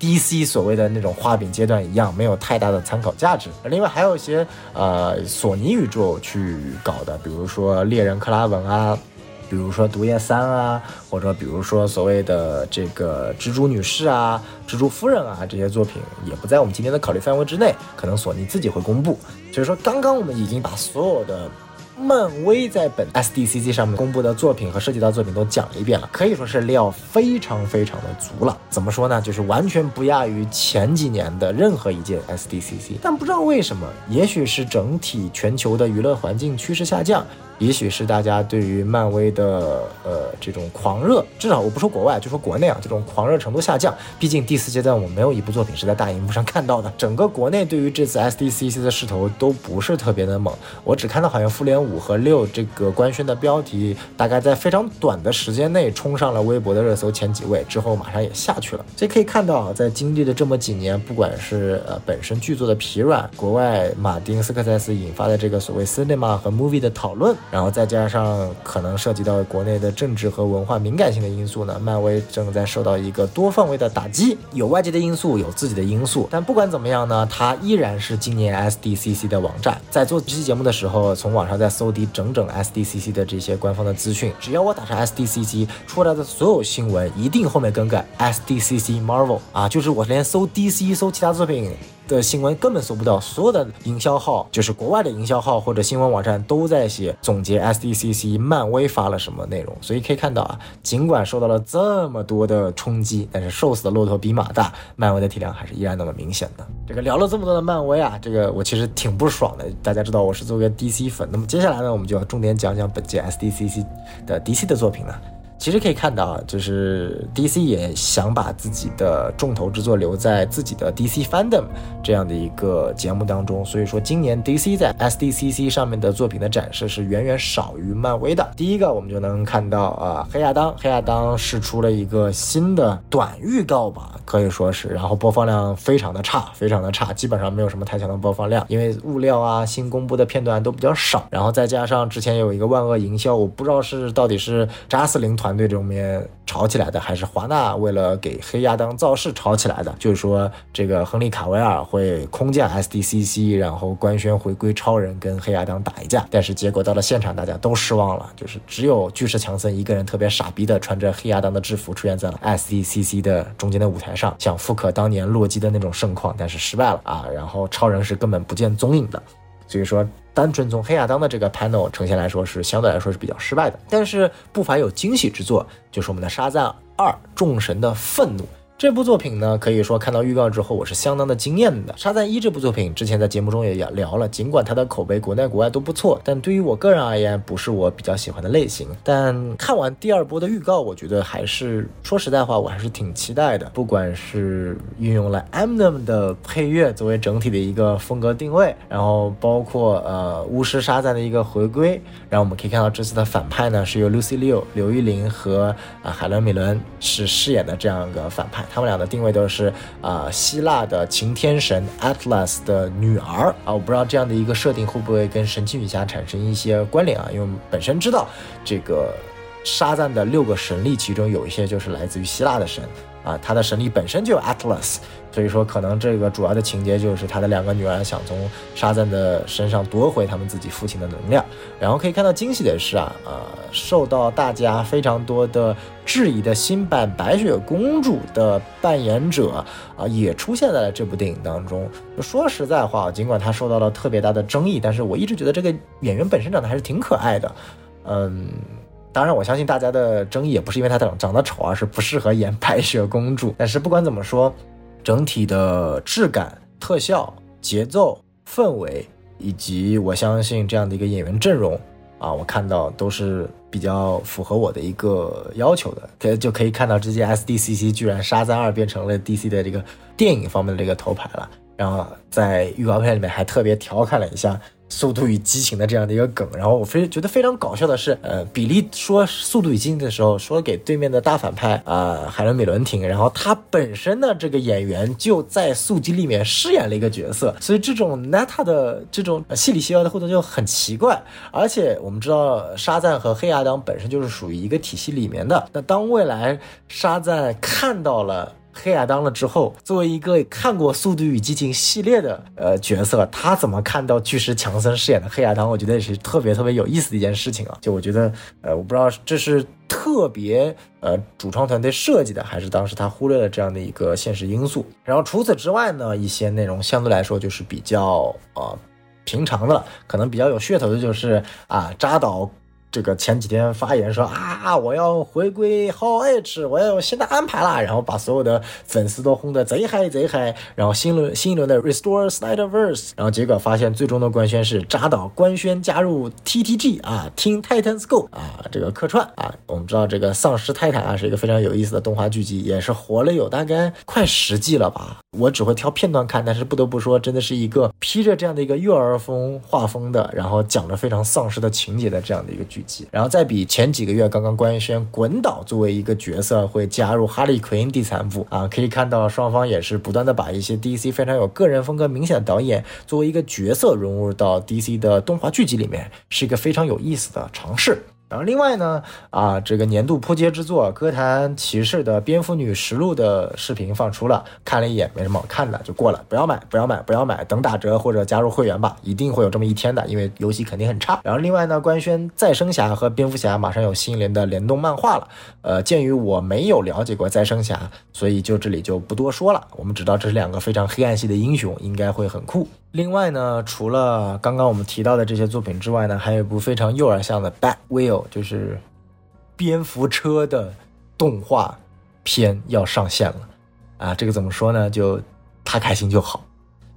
DC 所谓的那种画饼阶段一样，没有太大的参考价值。另外还有一些呃索尼宇宙去搞的，比如说猎人克拉文啊。比如说《毒液三》啊，或者比如说所谓的这个蜘蛛女士啊、蜘蛛夫人啊这些作品，也不在我们今天的考虑范围之内，可能索尼自己会公布。所以说，刚刚我们已经把所有的。漫威在本 SDCC 上面公布的作品和涉及到作品都讲了一遍了，可以说是料非常非常的足了。怎么说呢？就是完全不亚于前几年的任何一届 SDCC。但不知道为什么，也许是整体全球的娱乐环境趋势下降，也许是大家对于漫威的呃这种狂热，至少我不说国外，就说国内啊，这种狂热程度下降。毕竟第四阶段我们没有一部作品是在大荧幕上看到的。整个国内对于这次 SDCC 的势头都不是特别的猛，我只看到好像复联五。和六这个官宣的标题，大概在非常短的时间内冲上了微博的热搜前几位，之后马上也下去了。所以可以看到啊，在经历了这么几年，不管是呃本身剧作的疲软，国外马丁斯科塞斯引发的这个所谓 cinema 和 movie 的讨论，然后再加上可能涉及到国内的政治和文化敏感性的因素呢，漫威正在受到一个多方位的打击，有外界的因素，有自己的因素。但不管怎么样呢，它依然是今年 SDCC 的网站。在做这期节目的时候，从网上在。搜集整整 SDCC 的这些官方的资讯，只要我打上 SDCC 出来的所有新闻，一定后面跟个 SDCC Marvel 啊，就是我连搜 DC 搜其他作品。的新闻根本搜不到，所有的营销号，就是国外的营销号或者新闻网站都在写总结 SDCC 漫威发了什么内容，所以可以看到啊，尽管受到了这么多的冲击，但是瘦死的骆驼比马大，漫威的体量还是依然那么明显的。这个聊了这么多的漫威啊，这个我其实挺不爽的。大家知道我是作为 DC 粉，那么接下来呢，我们就要重点讲讲本届 SDCC 的 DC 的作品了。其实可以看到啊，就是 DC 也想把自己的重头之作留在自己的 DC Fandom 这样的一个节目当中，所以说今年 DC 在 SDCC 上面的作品的展示是远远少于漫威的。第一个，我们就能看到啊，黑亚当，黑亚当是出了一个新的短预告吧，可以说是，然后播放量非常的差，非常的差，基本上没有什么太强的播放量，因为物料啊，新公布的片段都比较少，然后再加上之前有一个万恶营销，我不知道是到底是扎斯林团。团队中面吵起来的，还是华纳为了给黑亚当造势吵起来的？就是说，这个亨利卡维尔会空降 SDCC，然后官宣回归超人跟黑亚当打一架。但是结果到了现场，大家都失望了，就是只有巨石强森一个人特别傻逼的穿着黑亚当的制服出现在了 SDCC 的中间的舞台上，想复刻当年洛基的那种盛况，但是失败了啊。然后超人是根本不见踪影的。所以说，单纯从黑亚当的这个 panel 呈现来说，是相对来说是比较失败的。但是不乏有惊喜之作，就是我们的《沙赞二：众神的愤怒》。这部作品呢，可以说看到预告之后，我是相当的惊艳的。《沙赞一》这部作品之前在节目中也聊了，尽管它的口碑国内国外都不错，但对于我个人而言，不是我比较喜欢的类型。但看完第二波的预告，我觉得还是说实在话，我还是挺期待的。不管是运用了 Eminem 的配乐作为整体的一个风格定位，然后包括呃巫师沙赞的一个回归，然后我们可以看到这次的反派呢是由 Lucy Liu 刘玉玲和啊海伦米伦是饰演的这样一个反派。他们俩的定位都是啊，希腊的擎天神 Atlas 的女儿啊，我不知道这样的一个设定会不会跟神奇女侠产生一些关联啊？因为本身知道这个沙赞的六个神力，其中有一些就是来自于希腊的神啊，他的神力本身就有 Atlas。所以说，可能这个主要的情节就是他的两个女儿想从沙赞的身上夺回他们自己父亲的能量。然后可以看到惊喜的是啊，呃，受到大家非常多的质疑的新版白雪公主的扮演者啊，也出现在了这部电影当中。说实在话，尽管他受到了特别大的争议，但是我一直觉得这个演员本身长得还是挺可爱的。嗯，当然我相信大家的争议也不是因为他长长得丑，而是不适合演白雪公主。但是不管怎么说。整体的质感、特效、节奏、氛围，以及我相信这样的一个演员阵容啊，我看到都是比较符合我的一个要求的。可就可以看到，这届 SDCC 居然沙赞二变成了 DC 的这个电影方面的这个头牌了。然后在预告片里面还特别调侃了一下。速度与激情的这样的一个梗，然后我非觉得非常搞笑的是，呃，比利说速度与激情的时候，说给对面的大反派啊海伦米伦听，然后他本身的这个演员就在速激里面饰演了一个角色，所以这种 Neta 的这种戏里戏外的互动就很奇怪。而且我们知道沙赞和黑亚当本身就是属于一个体系里面的，那当未来沙赞看到了。黑亚当了之后，作为一个看过《速度与激情》系列的呃角色，他怎么看到巨石强森饰演的黑亚当？我觉得也是特别特别有意思的一件事情啊！就我觉得，呃，我不知道这是特别呃主创团队设计的，还是当时他忽略了这样的一个现实因素。然后除此之外呢，一些内容相对来说就是比较呃平常的了，可能比较有噱头的就是啊扎导。这个前几天发言说啊，我要回归 How H，我要有新的安排啦，然后把所有的粉丝都轰得贼嗨贼嗨，然后新轮新一轮的 Restore Snyderverse，然后结果发现最终的官宣是扎导官宣加入 TTG 啊，Teen Titans Go 啊，这个客串啊，我们知道这个丧尸泰坦啊是一个非常有意思的动画剧集，也是活了有大概快十季了吧，我只会挑片段看，但是不得不说，真的是一个披着这样的一个幼儿风画风的，然后讲着非常丧尸的情节的这样的一个剧。然后再比前几个月刚刚官宣滚导作为一个角色会加入哈利奎因第三部啊，可以看到双方也是不断的把一些 DC 非常有个人风格明显的导演作为一个角色融入到 DC 的动画剧集里面，是一个非常有意思的尝试。然后另外呢，啊，这个年度扑街之作《歌坛骑士的蝙蝠女实录》的视频放出了，看了一眼没什么好看的，就过了，不要买，不要买，不要买，等打折或者加入会员吧，一定会有这么一天的，因为游戏肯定很差。然后另外呢，官宣再生侠和蝙蝠侠马上有新一轮的联动漫画了，呃，鉴于我没有了解过再生侠，所以就这里就不多说了，我们知道这是两个非常黑暗系的英雄，应该会很酷。另外呢，除了刚刚我们提到的这些作品之外呢，还有一部非常幼儿向的《Batwheel》，就是蝙蝠车的动画片要上线了啊！这个怎么说呢？就他开心就好。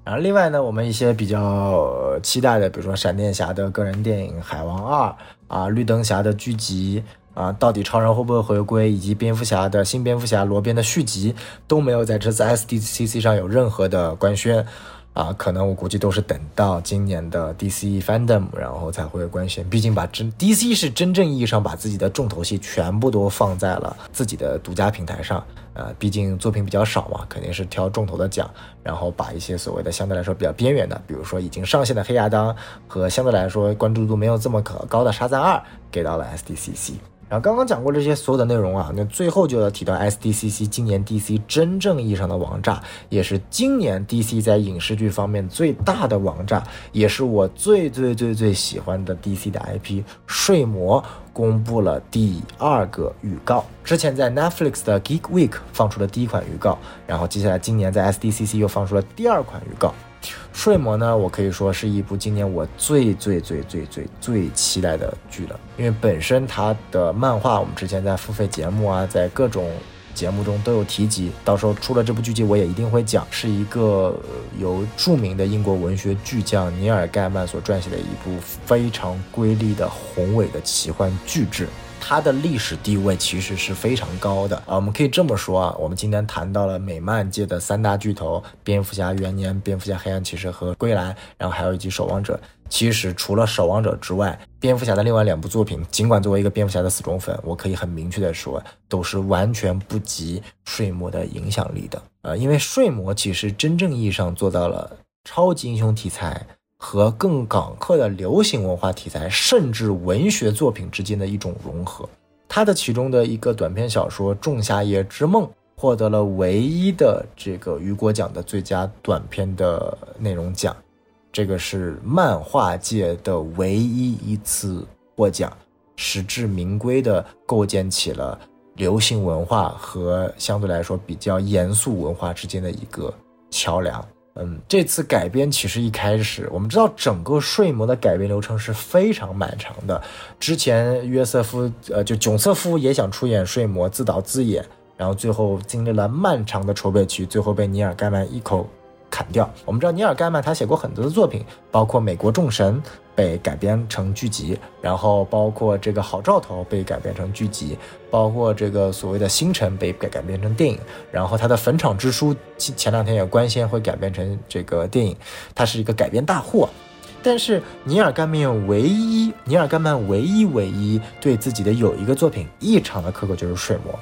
然后另外呢，我们一些比较期待的，比如说闪电侠的个人电影《海王二》啊，绿灯侠的剧集啊，到底超人会不会回归，以及蝙蝠侠的新蝙蝠侠罗宾的续集，都没有在这次 SDCC 上有任何的官宣。啊，可能我估计都是等到今年的 DC Fandom，然后才会官宣。毕竟把真 DC 是真正意义上把自己的重头戏全部都放在了自己的独家平台上。呃，毕竟作品比较少嘛，肯定是挑重头的讲，然后把一些所谓的相对来说比较边缘的，比如说已经上线的黑亚当和相对来说关注度没有这么可高的沙赞二给到了 SDCC。然后刚刚讲过这些所有的内容啊，那最后就要提到 SDCC 今年 DC 真正意义上的王炸，也是今年 DC 在影视剧方面最大的王炸，也是我最最最最喜欢的 DC 的 IP《睡魔》公布了第二个预告。之前在 Netflix 的 Geek Week 放出了第一款预告，然后接下来今年在 SDCC 又放出了第二款预告。睡魔呢，我可以说是一部今年我最最最最最最期待的剧了，因为本身它的漫画，我们之前在付费节目啊，在各种节目中都有提及，到时候出了这部剧集，我也一定会讲，是一个由著名的英国文学巨匠尼尔盖曼所撰写的一部非常瑰丽的宏伟的奇幻巨制。它的历史地位其实是非常高的啊，我们可以这么说啊，我们今天谈到了美漫界的三大巨头：蝙蝠侠元年、蝙蝠侠黑暗骑士和归来，然后还有一集守望者。其实除了守望者之外，蝙蝠侠的另外两部作品，尽管作为一个蝙蝠侠的死忠粉，我可以很明确的说，都是完全不及睡魔的影响力的。呃，因为睡魔其实真正意义上做到了超级英雄题材。和更港客的流行文化题材，甚至文学作品之间的一种融合。他的其中的一个短篇小说《仲夏夜之梦》获得了唯一的这个雨果奖的最佳短篇的内容奖，这个是漫画界的唯一一次获奖，实至名归的构建起了流行文化和相对来说比较严肃文化之间的一个桥梁。嗯，这次改编其实一开始我们知道，整个睡魔的改编流程是非常漫长的。之前约瑟夫，呃，就囧瑟夫也想出演睡魔，自导自演，然后最后经历了漫长的筹备期，最后被尼尔盖曼一口。砍掉。我们知道尼尔盖曼他写过很多的作品，包括《美国众神》被改编成剧集，然后包括这个《好兆头》被改编成剧集，包括这个所谓的《星辰》被改改编成电影，然后他的《坟场之书》前前两天也官宣会改编成这个电影，他是一个改编大户。但是尼尔盖曼唯一，尼尔盖曼唯一唯一对自己的有一个作品异常的苛刻，就是《睡魔》。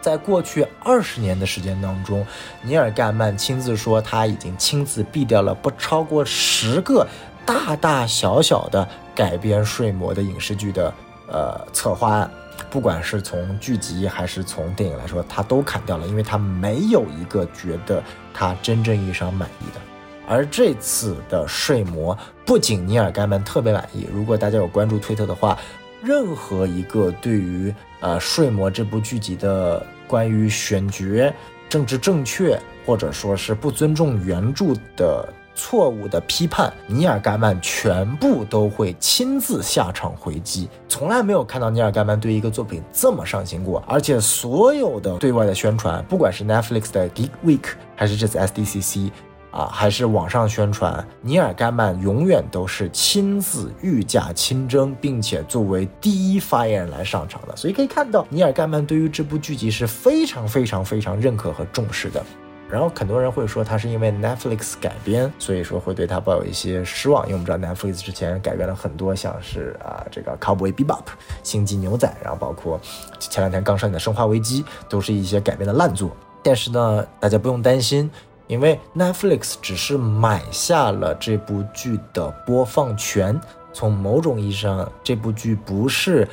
在过去二十年的时间当中，尼尔盖曼亲自说，他已经亲自毙掉了不超过十个大大小小的改编《睡魔》的影视剧的呃策划案，不管是从剧集还是从电影来说，他都砍掉了，因为他没有一个觉得他真正意义上满意的。而这次的《睡魔》，不仅尼尔盖曼特别满意，如果大家有关注推特的话。任何一个对于呃《睡魔》这部剧集的关于选角、政治正确，或者说是不尊重原著的错误的批判，尼尔盖曼全部都会亲自下场回击。从来没有看到尼尔盖曼对一个作品这么上心过，而且所有的对外的宣传，不管是 Netflix 的 Geek Week，还是这次 SDCC。啊，还是网上宣传，尼尔盖曼永远都是亲自御驾亲征，并且作为第一发言人来上场的。所以可以看到，尼尔盖曼对于这部剧集是非常非常非常认可和重视的。然后很多人会说，他是因为 Netflix 改编，所以说会对他抱有一些失望。因为我们知道 Netflix 之前改编了很多，像是啊这个《Cowboy Bebop》、《星际牛仔》，然后包括前两天刚上映的《生化危机》，都是一些改编的烂作。但是呢，大家不用担心。因为 Netflix 只是买下了这部剧的播放权，从某种意义上，这部剧不是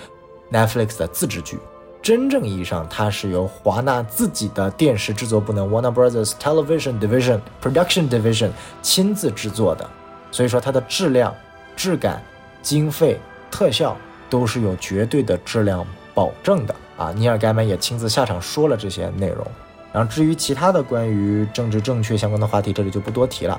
Netflix 的自制剧，真正意义上，它是由华纳自己的电视制作部门 Warner Brothers Television Division Production Division 亲自制作的，所以说它的质量、质感、经费、特效都是有绝对的质量保证的啊！尼尔盖曼也亲自下场说了这些内容。然后至于其他的关于政治正确相关的话题，这里就不多提了。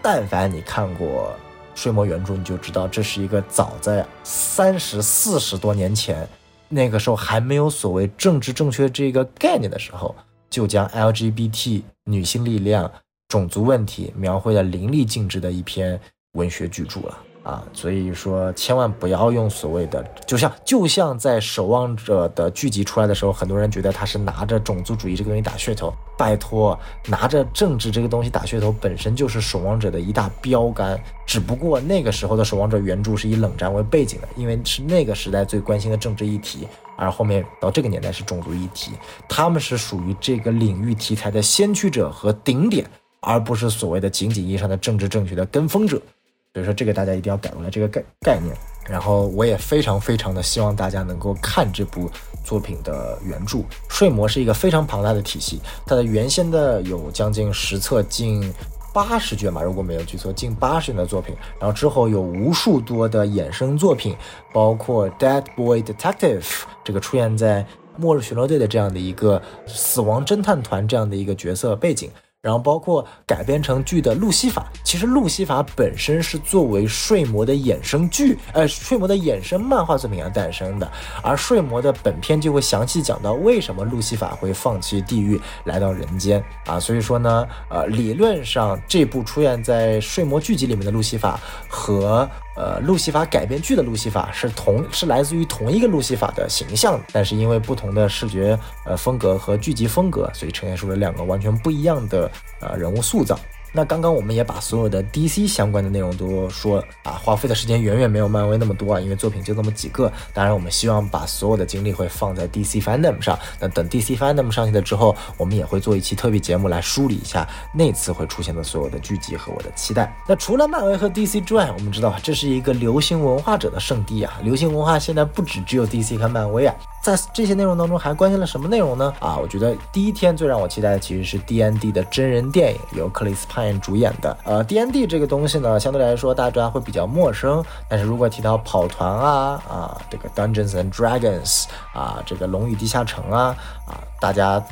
但凡你看过《睡魔》原著，你就知道这是一个早在三十四十多年前，那个时候还没有所谓政治正确这个概念的时候，就将 LGBT 女性力量、种族问题描绘的淋漓尽致的一篇文学巨著了。啊，所以说千万不要用所谓的，就像就像在《守望者》的剧集出来的时候，很多人觉得他是拿着种族主义这个东西打噱头。拜托，拿着政治这个东西打噱头，本身就是《守望者》的一大标杆。只不过那个时候的《守望者》原著是以冷战为背景的，因为是那个时代最关心的政治议题，而后面到这个年代是种族议题，他们是属于这个领域题材的先驱者和顶点，而不是所谓的仅仅意义上的政治正确的跟风者。所以说这个大家一定要改过来这个概概念。然后我也非常非常的希望大家能够看这部作品的原著。睡魔是一个非常庞大的体系，它的原先的有将近十册，近八十卷吧，如果没有记错，近八十卷的作品。然后之后有无数多的衍生作品，包括 Dead Boy Detective 这个出现在末日巡逻队的这样的一个死亡侦探团这样的一个角色背景。然后包括改编成剧的《路西法》，其实《路西法》本身是作为《睡魔》的衍生剧，呃，《睡魔》的衍生漫画作品而诞生的。而《睡魔》的本片就会详细讲到为什么路西法会放弃地狱来到人间啊。所以说呢，呃，理论上这部出现在《睡魔》剧集里面的路西法和。呃，路西法改编剧的路西法是同是来自于同一个路西法的形象，但是因为不同的视觉呃风格和剧集风格，所以呈现出了两个完全不一样的呃人物塑造。那刚刚我们也把所有的 DC 相关的内容都说啊，花费的时间远远没有漫威那么多啊，因为作品就那么几个。当然，我们希望把所有的精力会放在 DC Fandom 上。那等 DC Fandom 上线了之后，我们也会做一期特别节目来梳理一下那次会出现的所有的剧集和我的期待。那除了漫威和 DC 之外，我们知道这是一个流行文化者的圣地啊，流行文化现在不止只有 DC 和漫威啊。在这些内容当中还关心了什么内容呢？啊，我觉得第一天最让我期待的其实是 D N D 的真人电影，由克里斯潘恩主演的。呃，D N D 这个东西呢，相对来说大家会比较陌生，但是如果提到跑团啊啊，这个 Dungeons and Dragons 啊，这个龙与地下城啊啊，大家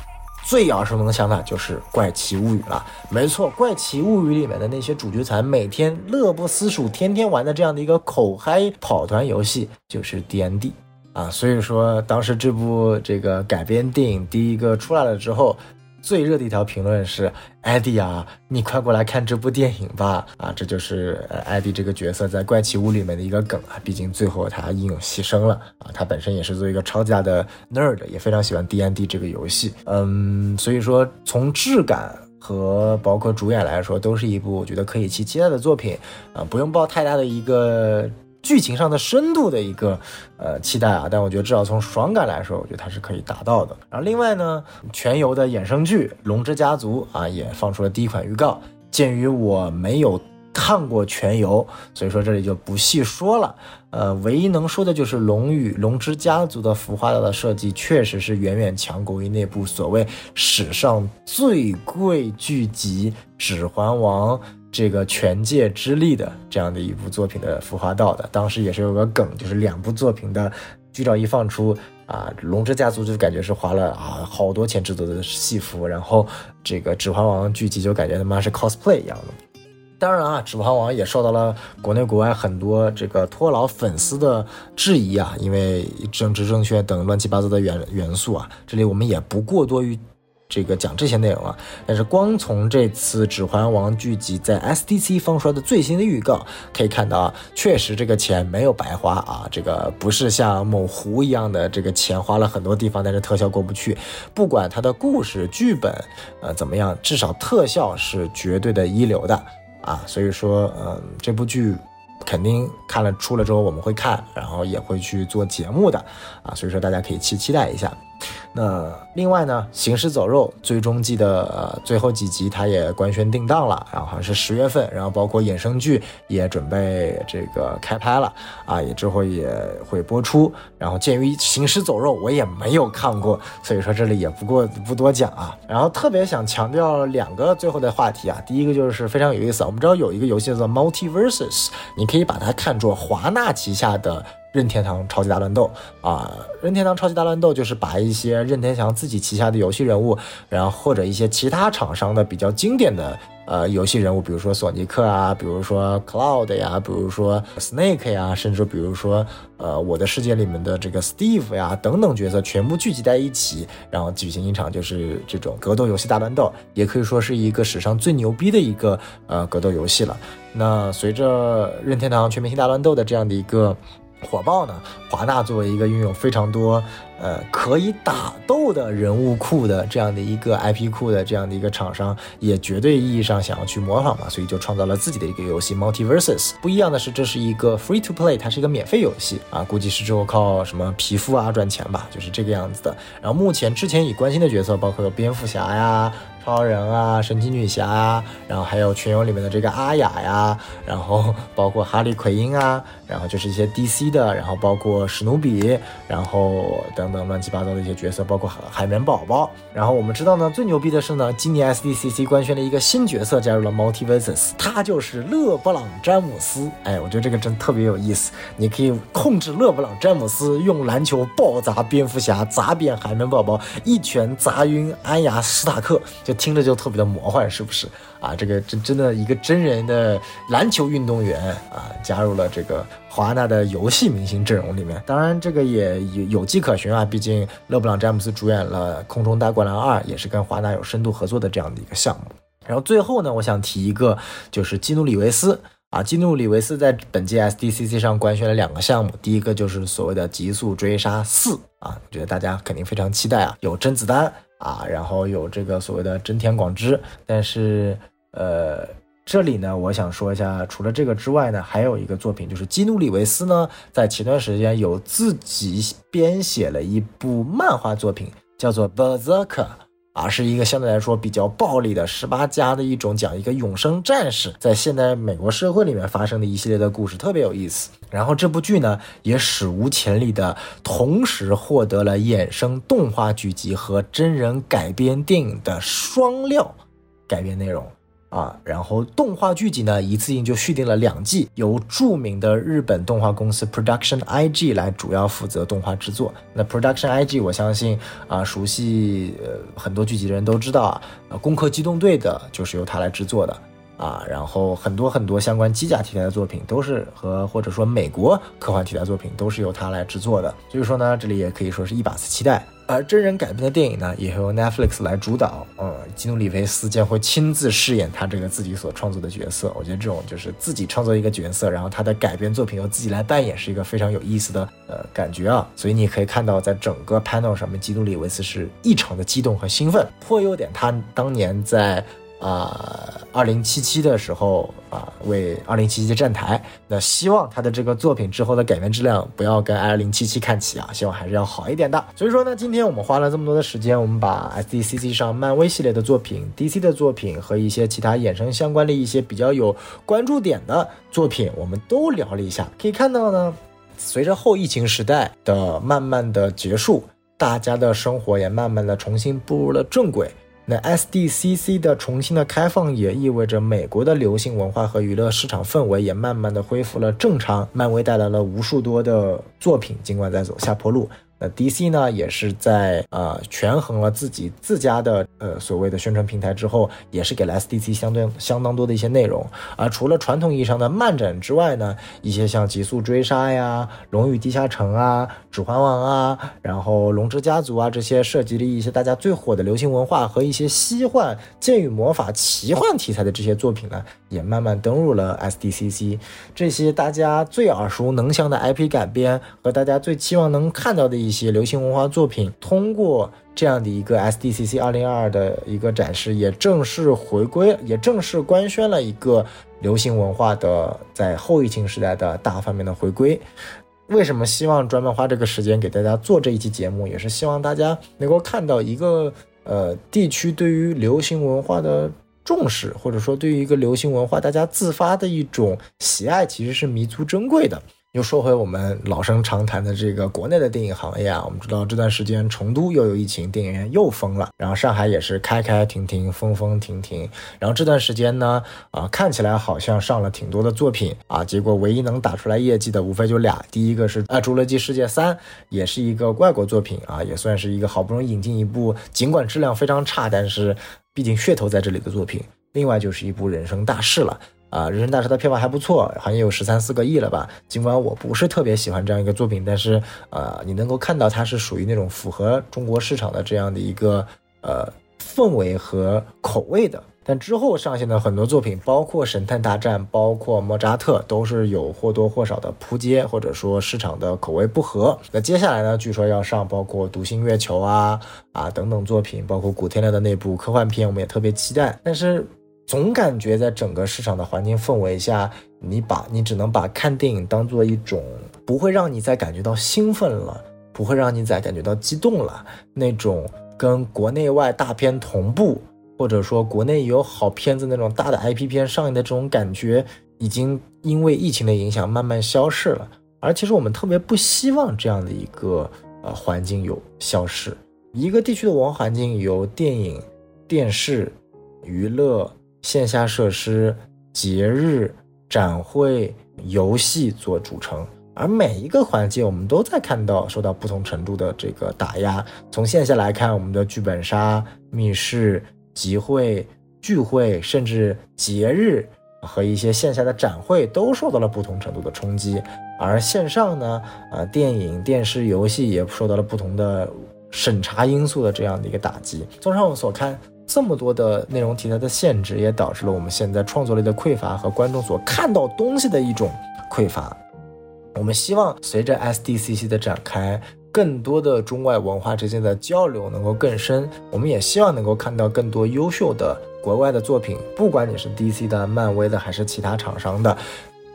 最耳熟能详的就是怪奇物语了。没错，怪奇物语里面的那些主角团每天乐不思蜀，天天玩的这样的一个口嗨跑团游戏，就是 D N D。啊，所以说当时这部这个改编电影第一个出来了之后，最热的一条评论是：艾迪啊，你快过来看这部电影吧！啊，这就是艾迪这个角色在怪奇屋里面的一个梗啊。毕竟最后他英勇牺牲了啊，他本身也是作为一个超级大的 nerd，也非常喜欢 D N D 这个游戏。嗯，所以说从质感和包括主演来说，都是一部我觉得可以期期待的作品啊，不用抱太大的一个。剧情上的深度的一个呃期待啊，但我觉得至少从爽感来说，我觉得它是可以达到的。然后另外呢，全游的衍生剧《龙之家族》啊也放出了第一款预告。鉴于我没有看过全游，所以说这里就不细说了。呃，唯一能说的就是《龙与龙之家族》的服化道的设计确实是远远强过于那部所谓史上最贵剧集《指环王》。这个权界之力的这样的一部作品的孵化道的，当时也是有个梗，就是两部作品的剧照一放出啊，龙之家族就感觉是花了啊好多钱制作的戏服，然后这个指环王剧集就感觉他妈是 cosplay 一样的。当然啊，指环王也受到了国内国外很多这个托老粉丝的质疑啊，因为政治正确等乱七八糟的元元素啊，这里我们也不过多于。这个讲这些内容啊，但是光从这次《指环王》剧集在 SDC 放出来的最新的预告可以看到啊，确实这个钱没有白花啊，这个不是像某狐一样的这个钱花了很多地方，但是特效过不去。不管它的故事剧本呃怎么样，至少特效是绝对的一流的啊，所以说嗯，这部剧肯定看了出了之后我们会看，然后也会去做节目的啊，所以说大家可以期期待一下。那另外呢，《行尸走肉》最终季的最后几集，它也官宣定档了，然后好像是十月份，然后包括衍生剧也准备这个开拍了啊，也之后也会播出。然后鉴于《行尸走肉》我也没有看过，所以说这里也不过不多讲啊。然后特别想强调两个最后的话题啊，第一个就是非常有意思，我们知道有一个游戏叫做 Multiverses，你可以把它看作华纳旗下的。任天堂超级大乱斗啊，任天堂超级大乱斗就是把一些任天堂自己旗下的游戏人物，然后或者一些其他厂商的比较经典的呃游戏人物，比如说索尼克啊，比如说 Cloud 呀，比如说 Snake 呀，甚至比如说呃我的世界里面的这个 Steve 呀等等角色全部聚集在一起，然后举行一场就是这种格斗游戏大乱斗，也可以说是一个史上最牛逼的一个呃格斗游戏了。那随着任天堂全明星大乱斗的这样的一个。火爆呢？华纳作为一个拥有非常多。呃，可以打斗的人物库的这样的一个 IP 库的这样的一个厂商，也绝对意义上想要去模仿嘛，所以就创造了自己的一个游戏 Multiverses。不一样的是，这是一个 Free to Play，它是一个免费游戏啊，估计是之后靠什么皮肤啊赚钱吧，就是这个样子的。然后目前之前已关心的角色包括有蝙蝠侠呀、超人啊、神奇女侠啊，然后还有群游里面的这个阿雅呀，然后包括哈利奎因啊，然后就是一些 DC 的，然后包括史努比，然后等等乱七八糟的一些角色，包括海海绵宝宝。然后我们知道呢，最牛逼的是呢，今年 SDCC 官宣了一个新角色加入了 Multiverses，他就是勒布朗詹姆斯。哎，我觉得这个真特别有意思，你可以控制勒布朗詹姆斯用篮球暴砸蝙蝠侠，砸扁海绵宝宝，一拳砸晕安雅史塔克，就听着就特别的魔幻，是不是啊？这个真真的一个真人的篮球运动员啊，加入了这个华纳的游戏明星阵容里面。当然，这个也有有迹可循啊，毕竟勒布朗詹姆斯主演了《空中大灌篮二》，也是跟华纳有深度合作的这样的一个项目。然后最后呢，我想提一个，就是基努里维斯。啊，基努里维斯在本届 SDCC 上官宣了两个项目，第一个就是所谓的《极速追杀四》啊，我觉得大家肯定非常期待啊，有甄子丹啊，然后有这个所谓的真田广之，但是呃，这里呢，我想说一下，除了这个之外呢，还有一个作品，就是基努里维斯呢，在前段时间有自己编写了一部漫画作品，叫做《Berserk》。而是一个相对来说比较暴力的十八加的一种，讲一个永生战士在现代美国社会里面发生的一系列的故事，特别有意思。然后这部剧呢，也史无前例的同时获得了衍生动画剧集和真人改编电影的双料改编内容。啊，然后动画剧集呢，一次性就续订了两季，由著名的日本动画公司 Production IG 来主要负责动画制作。那 Production IG，我相信啊，熟悉呃很多剧集的人都知道啊，呃，攻壳机动队的就是由他来制作的啊，然后很多很多相关机甲题材的作品都是和或者说美国科幻题材作品都是由他来制作的，所以说呢，这里也可以说是一把子期待。而真人改编的电影呢，也由 Netflix 来主导。呃，基努里维斯将会亲自饰演他这个自己所创作的角色。我觉得这种就是自己创作一个角色，然后他的改编作品由自己来扮演，是一个非常有意思的呃感觉啊。所以你可以看到，在整个 panel 上面，基努里维斯是异常的激动和兴奋，颇有点他当年在。啊，二零七七的时候啊，为二零七七站台。那希望他的这个作品之后的改编质量不要跟二零七七看齐啊，希望还是要好一点的。所以说呢，今天我们花了这么多的时间，我们把 SDCC 上漫威系列的作品、DC 的作品和一些其他衍生相关的一些比较有关注点的作品，我们都聊了一下。可以看到呢，随着后疫情时代的慢慢的结束，大家的生活也慢慢的重新步入了正轨。那 SDCC 的重新的开放也意味着美国的流行文化和娱乐市场氛围也慢慢的恢复了正常。漫威带来了无数多的作品，尽管在走下坡路。DC 呢，也是在呃权衡了自己自家的呃所谓的宣传平台之后，也是给了 SDC 相对相当多的一些内容。而除了传统意义上的漫展之外呢，一些像极速追杀呀、龙与地下城啊、指环王啊，然后龙之家族啊这些涉及了一些大家最火的流行文化和一些西幻、剑与魔法、奇幻题材的这些作品呢，也慢慢登入了 SDCC。这些大家最耳熟能详的 IP 改编和大家最期望能看到的一。些流行文化作品通过这样的一个 SDCC 二零二二的一个展示，也正式回归，也正式官宣了一个流行文化的在后疫情时代的大方面的回归。为什么希望专门花这个时间给大家做这一期节目，也是希望大家能够看到一个呃地区对于流行文化的重视，或者说对于一个流行文化大家自发的一种喜爱，其实是弥足珍贵的。又说回我们老生常谈的这个国内的电影行业啊，我们知道这段时间成都又有疫情，电影院又封了，然后上海也是开开停停，封封停停。然后这段时间呢，啊，看起来好像上了挺多的作品啊，结果唯一能打出来业绩的无非就俩，第一个是啊《侏罗纪世界三》，也是一个外国作品啊，也算是一个好不容易引进一部，尽管质量非常差，但是毕竟噱头在这里的作品。另外就是一部《人生大事》了。啊，人生大事的票房还不错，好像有十三四个亿了吧。尽管我不是特别喜欢这样一个作品，但是呃，你能够看到它是属于那种符合中国市场的这样的一个呃氛围和口味的。但之后上线的很多作品，包括《神探大战》，包括《莫扎特》，都是有或多或少的扑街，或者说市场的口味不合。那接下来呢，据说要上包括《独行月球》啊啊等等作品，包括古天乐的那部科幻片，我们也特别期待。但是。总感觉在整个市场的环境氛围下，你把你只能把看电影当做一种不会让你再感觉到兴奋了，不会让你再感觉到激动了那种跟国内外大片同步或者说国内有好片子那种大的 IP 片上映的这种感觉，已经因为疫情的影响慢慢消逝了。而其实我们特别不希望这样的一个呃环境有消失。一个地区的文化环境由电影、电视、娱乐、线下设施、节日、展会、游戏做组成。而每一个环节，我们都在看到受到不同程度的这个打压。从线下来看，我们的剧本杀、密室、集会、聚会，甚至节日和一些线下的展会，都受到了不同程度的冲击。而线上呢，啊，电影、电视、游戏也受到了不同的审查因素的这样的一个打击。综上我们所看，这么多的内容题材的限制，也导致了我们现在创作力的匮乏和观众所看到东西的一种匮乏。我们希望随着 SDCC 的展开，更多的中外文化之间的交流能够更深。我们也希望能够看到更多优秀的国外的作品，不管你是 DC 的、漫威的还是其他厂商的。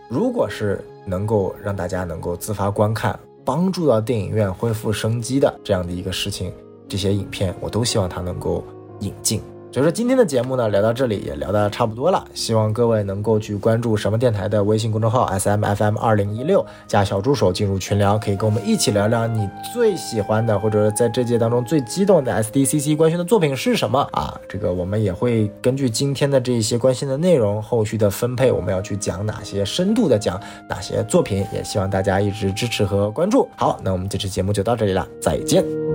如果是能够让大家能够自发观看，帮助到电影院恢复生机的这样的一个事情，这些影片我都希望它能够引进。所以说今天的节目呢，聊到这里也聊得差不多了。希望各位能够去关注什么电台的微信公众号 S M F M 二零一六，加小助手进入群聊，可以跟我们一起聊聊你最喜欢的，或者在这届当中最激动的 S D C C 官宣的作品是什么啊？这个我们也会根据今天的这些关心的内容，后续的分配，我们要去讲哪些深度的讲哪些作品，也希望大家一直支持和关注。好，那我们这期节目就到这里了，再见。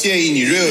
建议你热